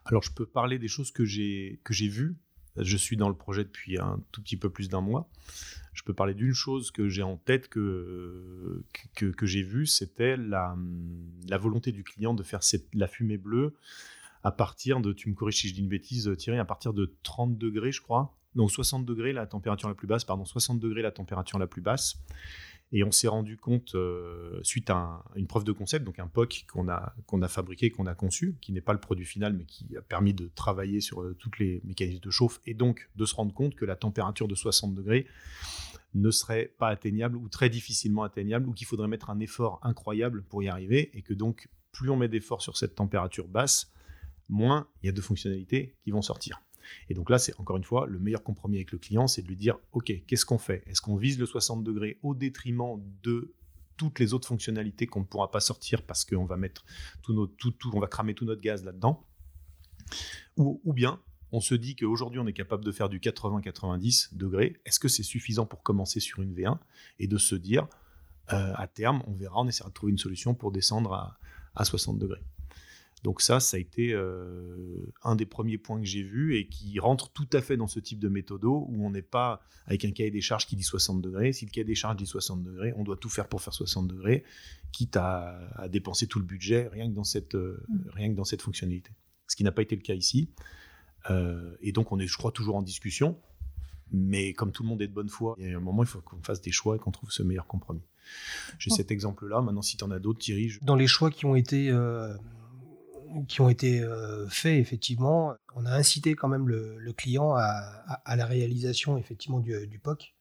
Alors je peux parler des choses que j'ai que j'ai vues. Je suis dans le projet depuis un tout petit peu plus d'un mois. Je peux parler d'une chose que j'ai en tête que, que, j'ai vue, c'était la, la volonté du client de faire la fumée bleue à partir de, tu me corriges si je dis une bêtise à partir de 30 degrés je crois. Donc 60 degrés la température la plus basse, pardon, 60 degrés la température la plus basse. Et on s'est rendu compte, euh, suite à une preuve de concept, donc un POC qu'on a, fabriqué, qu'on a conçu, qui n'est pas le produit final, mais qui a permis de travailler sur euh, toutes les mécanismes de chauffe, et donc de se rendre compte que la température de 60 degrés ne serait pas atteignable ou très difficilement atteignable, ou qu'il faudrait mettre un effort incroyable pour y arriver, et que donc plus on met d'efforts sur cette température basse, moins il y a de fonctionnalités qui vont sortir. Et donc là, c'est encore une fois le meilleur compromis avec le client, c'est de lui dire, OK, qu'est-ce qu'on fait? Est-ce qu'on vise le 60 degrés au détriment de toutes les autres fonctionnalités qu'on ne pourra pas sortir parce qu'on va on va cramer tout notre gaz là-dedans? Ou, bien on se dit qu'aujourd'hui on est capable de faire du 80-90 degrés. Est-ce que c'est suffisant pour commencer sur une V1 et de se dire euh, à terme, on verra, on essaiera de trouver une solution pour descendre à, à 60 degrés. Donc ça, ça a été euh, un des premiers points que j'ai vus et qui rentre tout à fait dans ce type de méthodo où on n'est pas avec un cahier des charges qui dit 60 degrés. Si le cahier des charges dit 60 degrés, on doit tout faire pour faire 60 degrés, quitte à, dépenser tout le budget rien que dans cette, euh, mm. rien que dans cette fonctionnalité. Ce qui n'a pas été le cas ici. et donc, on est, je crois, toujours en discussion. Mais comme tout le monde est de bonne foi, il y a un moment, il faut qu'on fasse des choix et qu'on trouve ce meilleur compromis. J'ai cet exemple-là. Maintenant, si tu en as d'autres, Thierry. Dans les choix qui ont été, euh, qui ont été euh, faits, effectivement, on a incité quand même le, client à, la réalisation effectivement du, POC.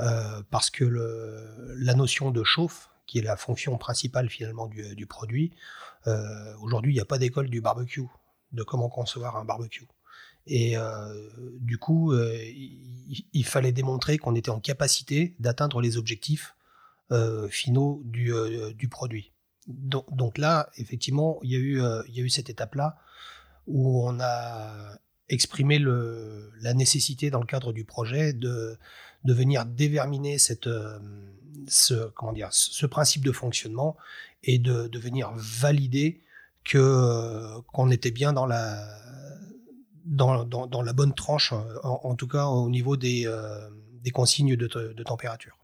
Euh, parce que la notion de chauffe, qui est la fonction principale finalement du, du produit, aujourd'hui, il n'y a pas d'école du barbecue, de comment concevoir un barbecue. Et euh, du coup, euh, il, fallait démontrer qu'on était en capacité d'atteindre les objectifs euh, finaux du produit. Donc, là, effectivement, il y a eu, il y a eu cette étape-là où on a exprimé la nécessité dans le cadre du projet de, venir déverminer cette, ce, principe de fonctionnement et de, venir valider que qu'on était bien dans la bonne tranche, euh, en, tout cas au niveau des, euh, consignes de, température.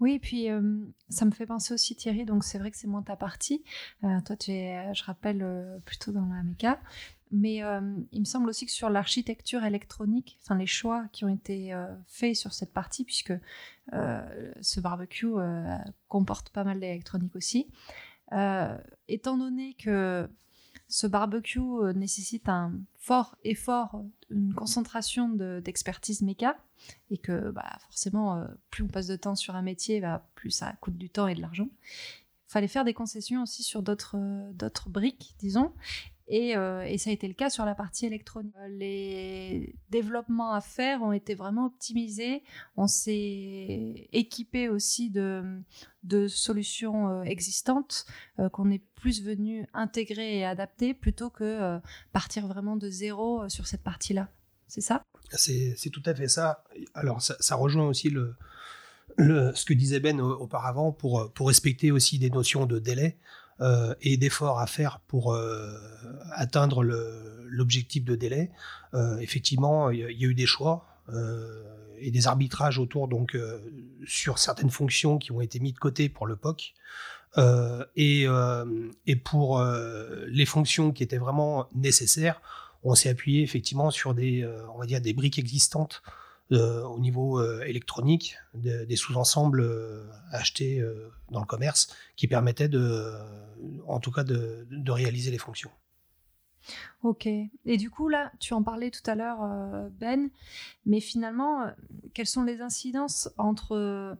Oui, et puis euh, ça me fait penser aussi Thierry, donc c'est vrai que c'est moins ta partie. toi, tu es, je rappelle, plutôt dans la méca. Mais il me semble aussi que sur l'architecture électronique, enfin les choix qui ont été faits sur cette partie, puisque ce barbecue comporte pas mal d'électronique aussi, étant donné que ce barbecue euh, nécessite un fort effort, une concentration d'expertise méca, et que bah, forcément, euh, plus on passe de temps sur un métier, bah, plus ça coûte du temps et de l'argent. Il fallait faire des concessions aussi sur d'autres euh, briques, disons, euh, et, ça a été le cas sur la partie électronique. Les développements à faire ont été vraiment optimisés. On s'est équipé aussi de, solutions existantes qu'on est plus venu intégrer et adapter plutôt que partir vraiment de zéro sur cette partie-là. C'est ça? C'est tout à fait ça. Alors ça, rejoint aussi ce que disait Ben auparavant pour, respecter aussi des notions de délai. Euh, et d'efforts à faire pour euh, atteindre l'objectif de délai, euh, effectivement, il y, a eu des choix et des arbitrages autour, donc, sur certaines fonctions qui ont été mises de côté pour le POC. Et, pour les fonctions qui étaient vraiment nécessaires, on s'est appuyé effectivement sur des, on va dire, des briques existantes euh, au niveau euh, électronique, des sous-ensembles euh, achetés dans le commerce qui permettaient de, en tout cas de, réaliser les fonctions. Ok. Et du coup, là, tu en parlais tout à l'heure, Ben, mais finalement, quelles sont les incidences entre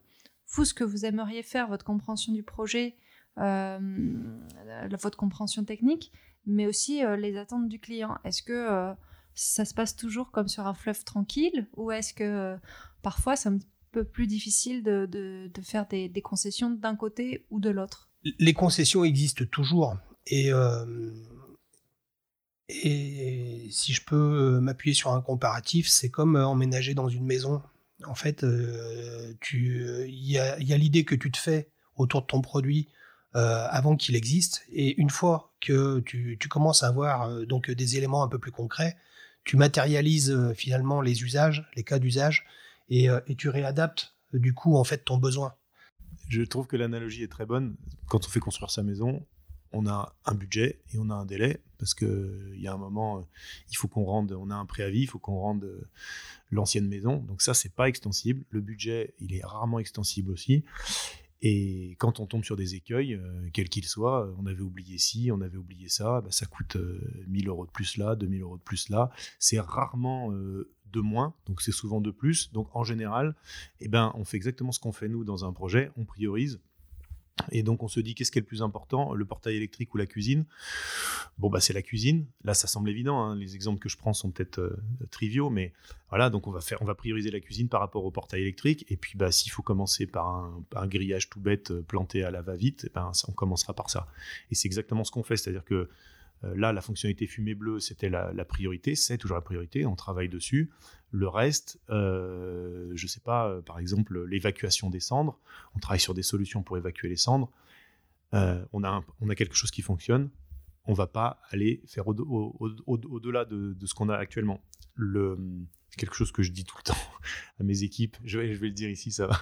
vous, ce que vous aimeriez faire, votre compréhension du projet, votre compréhension technique, mais aussi les attentes du client Est-ce que ça se passe toujours comme sur un fleuve tranquille ou est-ce que euh, parfois c'est un peu plus difficile de, faire des, concessions d'un côté ou de l'autre? Les concessions existent toujours et, euh, si je peux euh, m'appuyer sur un comparatif, c'est comme emménager dans une maison. En fait, il y a, y a l'idée que tu te fais autour de ton produit avant qu'il existe. Et une fois que tu, tu commences à avoir donc des éléments un peu plus concrets, tu matérialises euh, finalement les usages, les cas d'usage, et, euh, tu réadaptes euh, du coup en fait ton besoin. Je trouve que l'analogie est très bonne. Quand on fait construire sa maison, on a un budget et on a un délai parce que il y a un moment, il faut qu'on rende, on a un préavis, il faut qu'on rende l'ancienne maison. Donc ça, c'est pas extensible. Le budget, il est rarement extensible aussi. Et quand on tombe sur des écueils, euh, quels qu'ils soient, on avait oublié ci, on avait oublié ça, bah, ça coûte 1000 euh, euros de plus là, 2000 euros de plus là. C'est rarement euh, de moins, donc c'est souvent de plus. Donc en général, eh ben, on fait exactement ce qu'on fait nous dans un projet, on priorise et donc on se dit qu'est-ce qui est le plus important, le portail électrique ou la cuisine? Bon bah c'est la cuisine. Là ça semble évident. Hein. Les exemples que je prends sont peut-être euh, triviaux, mais voilà donc on va faire, on va prioriser la cuisine par rapport au portail électrique. Et puis bah s'il faut commencer par un, grillage tout bête euh, planté à la va-vite, eh ben on commencera par ça. Et c'est exactement ce qu'on fait, c'est-à-dire que là, la fonctionnalité fumée bleue, c'était la, priorité, c'est toujours la priorité, on travaille dessus. Le reste, euh, je ne sais pas, euh, par exemple, l'évacuation des cendres, on travaille sur des solutions pour évacuer les cendres. on, a on a quelque chose qui fonctionne, on ne va pas aller faire au-delà de, ce qu'on a actuellement. Le, quelque chose que je dis tout le temps à mes équipes, je vais, je vais le dire ici, ça va,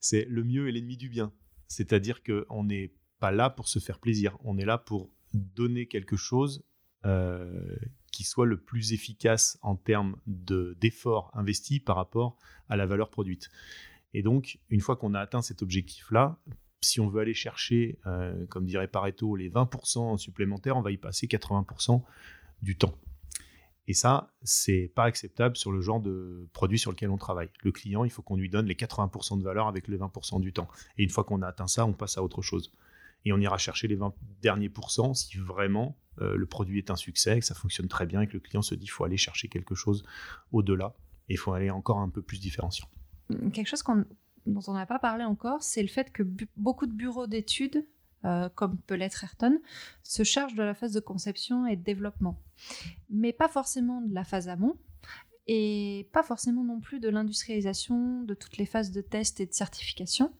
c'est le mieux est l'ennemi du bien. C'est-à-dire qu'on n'est pas là pour se faire plaisir, on est là pour donner quelque chose euh, qui soit le plus efficace en termes d'efforts investis par rapport à la valeur produite. Et donc, une fois qu'on a atteint cet objectif-là, si on veut aller chercher, euh, comme dirait Pareto, les 20% supplémentaires, on va y passer 80% du temps. Et ça, c'est pas acceptable sur le genre de produit sur lequel on travaille. Le client, il faut qu'on lui donne les 80% de valeur avec les 20% du temps. Et une fois qu'on a atteint ça, on passe à autre chose. Et on ira chercher les 20 derniers pourcents si vraiment euh, le produit est un succès, que ça fonctionne très bien et que le client se dit qu'il faut aller chercher quelque chose au-delà et il faut aller encore un peu plus différenciant. Quelque chose dont on n'a pas parlé encore, c'est le fait que beaucoup de bureaux d'études euh, comme peut l'être Ayrton, se charge de la phase de conception et de développement. Mais pas forcément de la phase amont, et pas forcément non plus de l'industrialisation, de toutes les phases de test et de certification.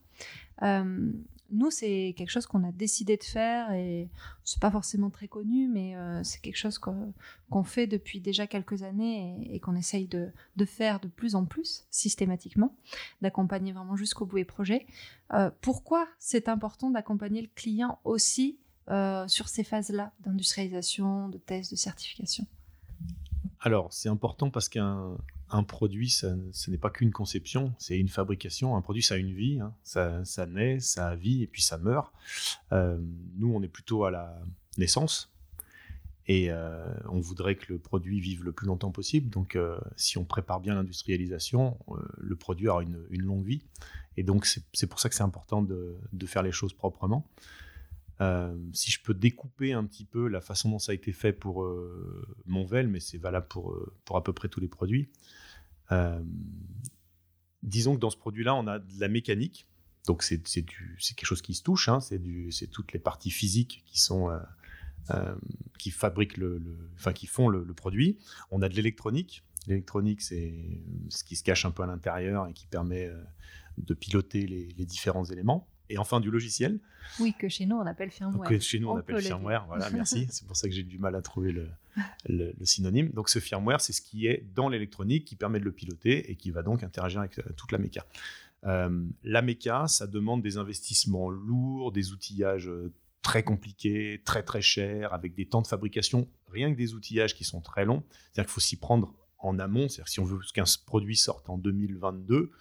Euh, nous, c'est quelque chose qu'on a décidé de faire et c'est pas forcément très connu, mais euh, c'est quelque chose qu'on fait depuis déjà quelques années et, qu'on essaye de, faire de plus en plus systématiquement, d'accompagner vraiment jusqu'au bout des projets. Euh, pourquoi c'est important d'accompagner le client aussi euh, sur ces phases-là d'industrialisation, de test, de certification? Alors, c'est important parce qu'un un produit, ce n'est pas qu'une conception, c'est une fabrication. Un produit, ça a une vie, hein. ça, naît, ça a vie et puis ça meurt. Euh, nous, on est plutôt à la naissance et euh, on voudrait que le produit vive le plus longtemps possible. Donc, euh, si on prépare bien l'industrialisation, le produit aura une, longue vie. Et donc, c'est pour ça que c'est important de, faire les choses proprement. si je peux découper un petit peu la façon dont ça a été fait pour Monvel, mais c'est valable pour, à peu près tous les produits, euh, disons que dans ce produit-là, on a de la mécanique. Donc c'est quelque chose qui se touche, hein. c'est toutes les parties physiques qui sont euh, euh, qui fabriquent le, enfin qui font le, produit. On a de l'électronique. L'électronique, c'est ce qui se cache un peu à l'intérieur et qui permet de piloter les, différents éléments et enfin du logiciel. Oui, que chez nous on appelle firmware. Que chez nous on, appelle firmware, voilà, (laughs) merci. c'est pour ça que j'ai du mal à trouver le, le, synonyme. Donc ce firmware, c'est ce qui est dans l'électronique, qui permet de le piloter et qui va donc interagir avec euh, toute la méca. Euh, la méca, ça demande des investissements lourds, des outillages euh, très compliqués, très très chers, avec des temps de fabrication, rien que des outillages qui sont très longs. C'est-à-dire qu'il faut s'y prendre en amont. C'est-à-dire si on veut qu'un produit sorte en 2022, euh,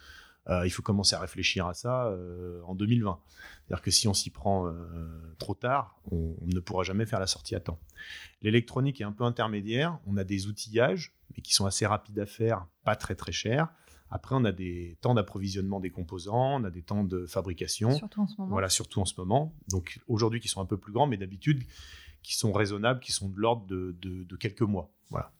il faut commencer à réfléchir à ça euh, en 2020. C'est-à-dire que si on s'y prend euh, trop tard, on, ne pourra jamais faire la sortie à temps. L'électronique est un peu intermédiaire. On a des outillages, mais qui sont assez rapides à faire, pas très très chers. Après, on a des temps d'approvisionnement des composants, on a des temps de fabrication. Surtout en ce moment. Voilà, surtout en ce moment. Donc aujourd'hui, qui sont un peu plus grands, mais d'habitude, qui sont raisonnables, qui sont de l'ordre de, de, quelques mois. Voilà.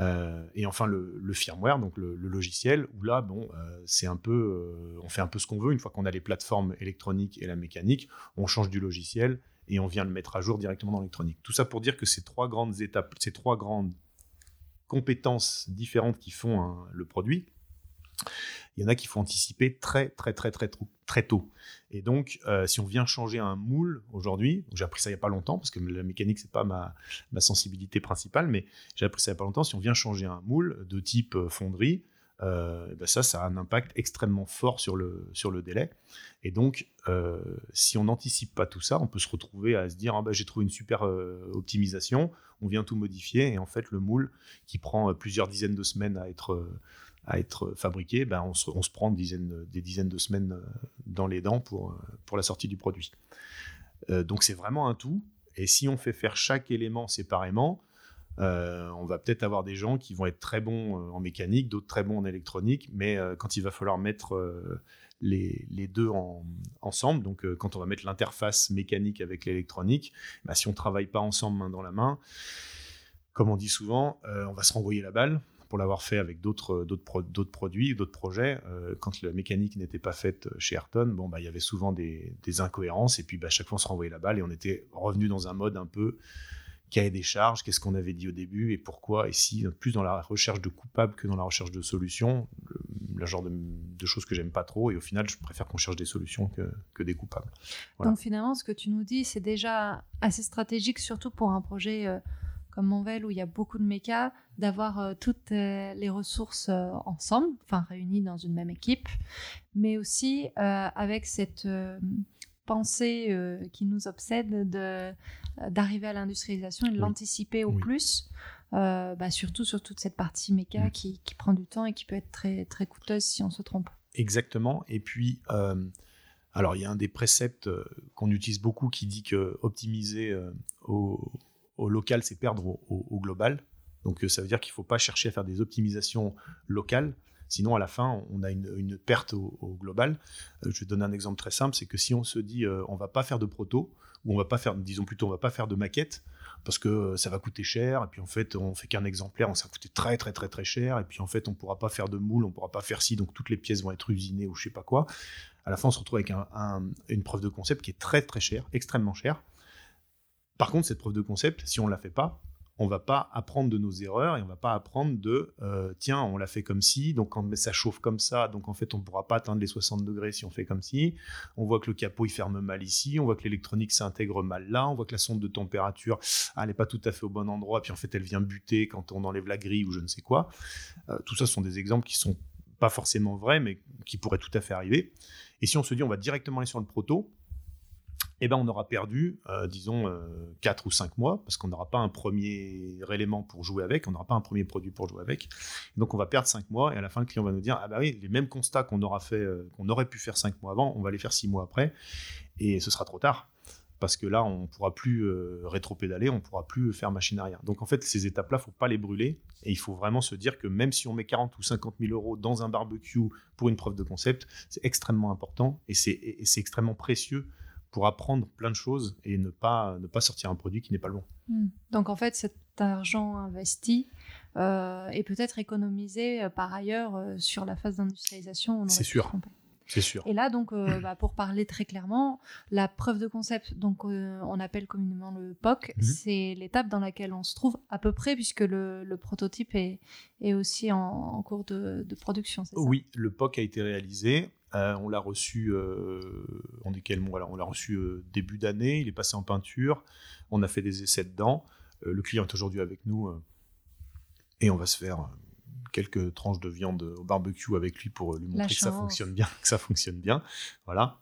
Euh, et enfin le, firmware, donc le, logiciel, où là, bon, euh, c'est un peu, euh, on fait un peu ce qu'on veut. Une fois qu'on a les plateformes électroniques et la mécanique, on change du logiciel et on vient le mettre à jour directement dans l'électronique. Tout ça pour dire que ces trois grandes étapes, ces trois grandes compétences différentes qui font le produit, il y en a qu'il faut anticiper très très très très très tôt. Et donc, euh, si on vient changer un moule aujourd'hui, j'ai appris ça il n'y a pas longtemps, parce que la mécanique, c'est pas ma, sensibilité principale, mais j'ai appris ça il n'y a pas longtemps, si on vient changer un moule de type euh, fonderie, euh, ben ça, a un impact extrêmement fort sur le, sur le délai. Et donc, si on n'anticipe pas tout ça, on peut se retrouver à se dire ah ben, j'ai trouvé une super optimisation, on vient tout modifier, et en fait, le moule qui prend plusieurs dizaines de semaines à être à être fabriqué, ben on, se, prend des dizaines, de semaines euh, dans les dents pour, euh, pour la sortie du produit. Euh, donc c'est vraiment un tout. Et si on fait faire chaque élément séparément, on va peut-être avoir des gens qui vont être très bons en mécanique, d'autres très bons en électronique, mais quand il va falloir mettre les, les, deux en, ensemble, donc quand on va mettre l'interface mécanique avec l'électronique, ben, si on ne travaille pas ensemble main dans la main, comme on dit souvent, on va se renvoyer la balle pour l'avoir fait avec d'autres d'autres produits, d'autres projets. Euh, quand la mécanique n'était pas faite chez Ayrton, bon bah il y avait souvent des, incohérences et puis bah, chaque fois on se renvoyait la balle et on était revenu dans un mode un peu cahier des charges, qu'est-ce qu'on avait dit au début et pourquoi, et si, plus dans la recherche de coupables que dans la recherche de solutions, le, genre de, choses que j'aime pas trop, et au final, je préfère qu'on cherche des solutions que, des coupables. Donc finalement, ce que tu nous dis, c'est déjà assez stratégique, surtout pour un projet euh, comme Monvel où il y a beaucoup de mécas, d'avoir euh, toutes euh, les ressources euh, ensemble, enfin réunies dans une même équipe, mais aussi avec cette pensée qui nous obsède de d'arriver à l'industrialisation et de l'anticiper au plus bah, surtout sur toute cette partie méca qui, qui prend du temps et qui peut être très, très coûteuse si on se trompe. Exactement. Et puis, euh, alors il y a un des préceptes qu'on utilise beaucoup qui dit que optimiser euh, au, au local, c'est perdre au, global. Donc euh, ça veut dire qu'il ne faut pas chercher à faire des optimisations locales. Sinon, à la fin, on a une, perte au, global. Euh, je vais donner un exemple très simple, c'est que si on se dit euh, on va pas faire de proto, ou on va pas faire, disons plutôt, on va pas faire de maquette, parce que ça va coûter cher, et puis en fait, on fait qu'un exemplaire, ça va coûter très très très très cher, et puis en fait, on pourra pas faire de moule, on pourra pas faire ci, donc toutes les pièces vont être usinées ou je sais pas quoi. À la fin, on se retrouve avec un- un- une preuve de concept qui est très très chère, extrêmement chère. Par contre, cette preuve de concept, si on la fait pas, on va pas apprendre de nos erreurs et on va pas apprendre de euh, tiens, on l'a fait comme ci, donc ça chauffe comme ça, donc en fait on pourra pas atteindre les 60 degrés si on fait comme ci. On voit que le capot il ferme mal ici, on voit que l'électronique s'intègre mal là, on voit que la sonde de température elle n'est pas tout à fait au bon endroit, puis en fait elle vient buter quand on enlève la grille ou je ne sais quoi. Euh, tout ça sont des exemples qui sont pas forcément vrais, mais qui pourraient tout à fait arriver. Et si on se dit on va directement aller sur le proto, eh ben on aura perdu, euh, disons, 4 ou 5 mois, parce qu'on n'aura pas un premier élément pour jouer avec, on n'aura pas un premier produit pour jouer avec. Donc on va perdre 5 mois, et à la fin, le client va nous dire, ah bah oui, les mêmes constats qu'on aura fait, euh, qu'on aurait pu faire 5 mois avant, on va les faire 6 mois après, et ce sera trop tard. Parce que là, on ne pourra plus euh, rétro-pédaler, on ne pourra plus faire machine arrière. Donc en fait, ces étapes-là, il ne faut pas les brûler. Et il faut vraiment se dire que même si on met 40 ou 50 000 euros dans un barbecue pour une preuve de concept, c'est extrêmement important et c'est extrêmement précieux pour apprendre plein de choses et ne pas, ne pas sortir un produit qui n'est pas le bon. Hmm. Donc en fait, cet argent investi euh, est peut-être économisé euh, par ailleurs euh, sur la phase d'industrialisation. C'est sûr. C'est sûr. Et là, donc, euh, bah, pour parler très clairement, la preuve de concept, donc on appelle communément le POC, Mhm. c'est l'étape dans laquelle on se trouve à peu près, puisque le, le prototype est, est aussi en, en cours de, de production. ça? Oui, le POC a été réalisé. Euh, on l'a reçu, euh, on est quel mois là On l'a reçu euh, début d'année. Il est passé en peinture. On a fait des essais dedans. Euh, le client est aujourd'hui avec nous et on va se faire quelques tranches de viande au barbecue avec lui pour lui montrer que ça fonctionne bien, que ça fonctionne bien. Voilà.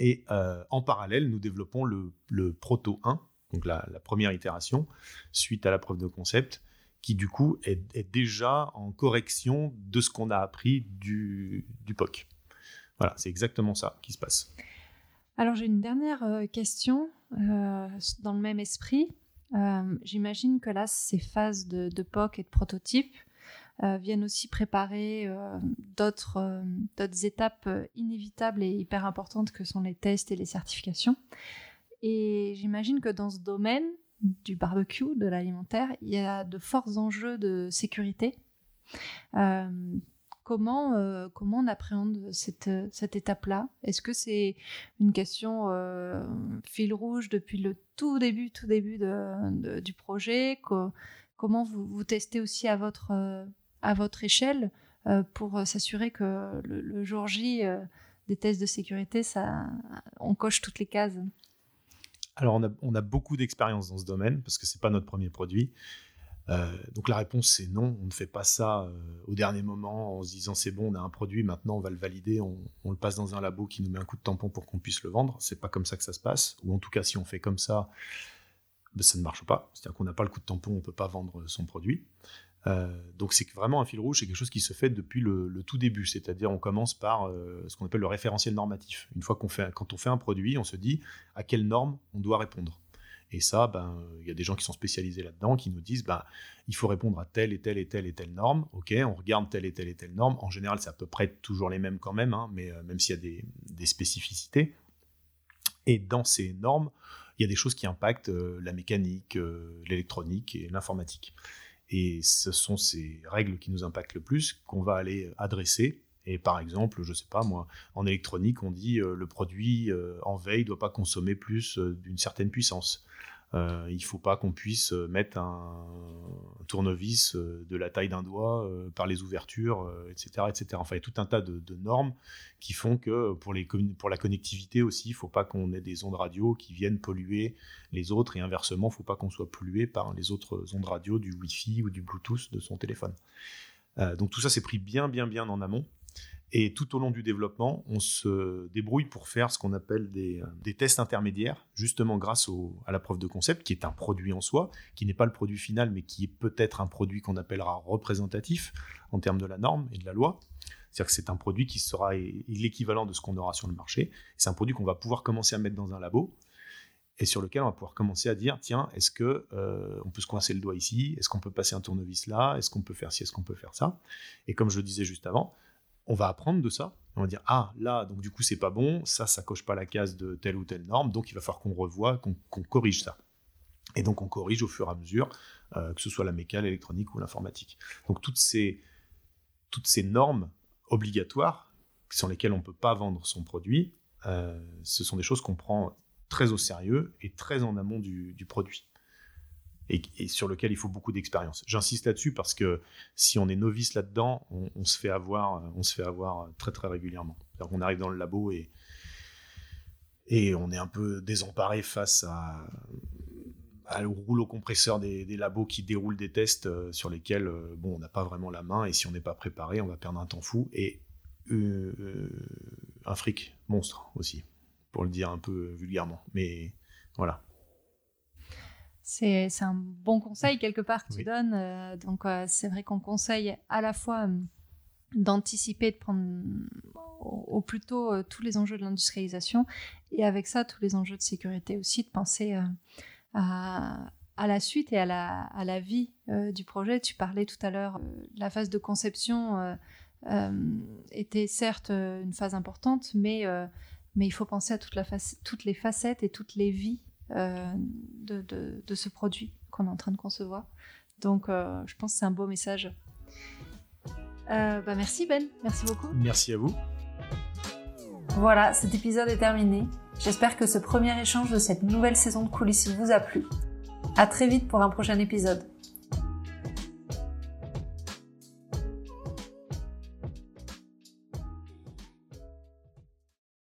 Et en parallèle, nous développons le, le Proto 1, donc la, la première itération, suite à la preuve de concept, qui du coup est, est déjà en correction de ce qu'on a appris du, du POC. Voilà, c'est exactement ça qui se passe. Alors j'ai une dernière euh, question euh, dans le même esprit. Euh, J'imagine que là, ces phases de, POC et de prototype viennent aussi préparer d'autres étapes inévitables et hyper importantes que sont les tests et les certifications. Et j'imagine que dans ce domaine du barbecue, de l'alimentaire, il y a de forts enjeux de sécurité. Euh, comment, euh, comment on appréhende cette, cette étape-là? Est-ce que c'est une question euh, fil rouge depuis le tout début, tout début de- du projet? Co- Comment vous, vous testez aussi à votre, euh, à votre échelle euh, pour s'assurer que le, jour J euh, des tests de sécurité, ça, on coche toutes les cases? Alors, on a, on a beaucoup d'expérience dans ce domaine parce que c'est pas notre premier produit. Euh, donc la réponse c'est non, on ne fait pas ça euh, au dernier moment en se disant c'est bon, on a un produit, maintenant on va le valider, on, le passe dans un labo qui nous met un coup de tampon pour qu'on puisse le vendre. C'est pas comme ça que ça se passe, ou en tout cas si on fait comme ça, ben, ça ne marche pas. C'est-à-dire qu'on n'a pas le coup de tampon, on peut pas vendre son produit. Euh, donc c'est vraiment un fil rouge, c'est quelque chose qui se fait depuis le, tout début, c'est-à-dire on commence par ce qu'on appelle le référentiel normatif. Une fois qu'on fait, quand on fait un produit, on se dit à quelle norme on doit répondre. Et ça, ben, il y a des gens qui sont spécialisés là-dedans qui nous disent, ben, il faut répondre à telle et telle et telle et telle norme. Ok, on regarde telle et telle et telle norme. En général, c'est à peu près toujours les mêmes quand même, hein, mais euh, même s'il y a des, spécificités. Et dans ces normes, il y a des choses qui impactent euh, la mécanique, euh, l'électronique et l'informatique. Et ce sont ces règles qui nous impactent le plus qu'on va aller adresser. Et par exemple, je sais pas moi, en électronique, on dit euh, le produit euh, en veille doit pas consommer plus euh, d'une certaine puissance. Euh, il faut pas qu'on puisse mettre un, tournevis de la taille d'un doigt par les ouvertures, etc., etc. Enfin, il y a tout un tas de, normes qui font que pour, la connectivité aussi, il faut pas qu'on ait des ondes radio qui viennent polluer les autres et inversement, il faut pas qu'on soit pollué par les autres ondes radio du Wi-Fi ou du Bluetooth de son téléphone. Donc tout ça, c'est pris bien, bien, bien en amont. Et tout au long du développement, on se débrouille pour faire ce qu'on appelle des, des, tests intermédiaires, justement grâce à la preuve de concept, qui est un produit en soi, qui n'est pas le produit final, mais qui est peut-être un produit qu'on appellera représentatif en termes de la norme et de la loi. C'est-à-dire que c'est un produit qui sera l'équivalent de ce qu'on aura sur le marché. C'est un produit qu'on va pouvoir commencer à mettre dans un labo et sur lequel on va pouvoir commencer à dire tiens, est-ce que euh, on peut se coincer le doigt ici? Est-ce qu'on peut passer un tournevis là? Est-ce qu'on peut faire ci? Est-ce qu'on peut faire ça? Et comme je le disais juste avant, on va apprendre de ça. On va dire ah là donc du coup c'est pas bon, ça ça coche pas la case de telle ou telle norme, donc il va falloir qu'on revoie, qu'on corrige ça. Et donc on corrige au fur et à mesure, euh, que ce soit la mécanique, l'électronique ou l'informatique. Donc toutes ces toutes ces normes obligatoires sans lesquelles on peut pas vendre son produit, euh, ce sont des choses qu'on prend très au sérieux et très en amont du, produit. Et, sur lequel il faut beaucoup d'expérience. J'insiste là-dessus parce que si on est novice là-dedans, on, se fait avoir, on se fait avoir très très régulièrement. On arrive dans le labo et, et on est un peu désemparé face à, au rouleau compresseur des, labos qui déroulent des tests euh, sur lesquels euh, bon, on n'a pas vraiment la main et si on n'est pas préparé, on va perdre un temps fou et euh, un fric monstre aussi pour le dire un peu vulgairement. Mais voilà. C'est un bon conseil quelque part que tu donnes. Euh, donc euh, c'est vrai qu'on conseille à la fois euh, d'anticiper, de prendre au, plus tôt tous les enjeux de l'industrialisation et avec ça tous les enjeux de sécurité aussi, de penser à, à, la suite et à la, à la vie du projet. Tu parlais tout à l'heure, la phase de conception était certes une phase importante, mais mais il faut penser à toute la toutes les facettes et toutes les vies euh, de, de, ce produit qu'on est en train de concevoir. Donc, euh, je pense que c'est un beau message. Euh, bah merci Ben, merci beaucoup. Merci à vous. Voilà, cet épisode est terminé. J'espère que ce premier échange de cette nouvelle saison de coulisses vous a plu. À très vite pour un prochain épisode.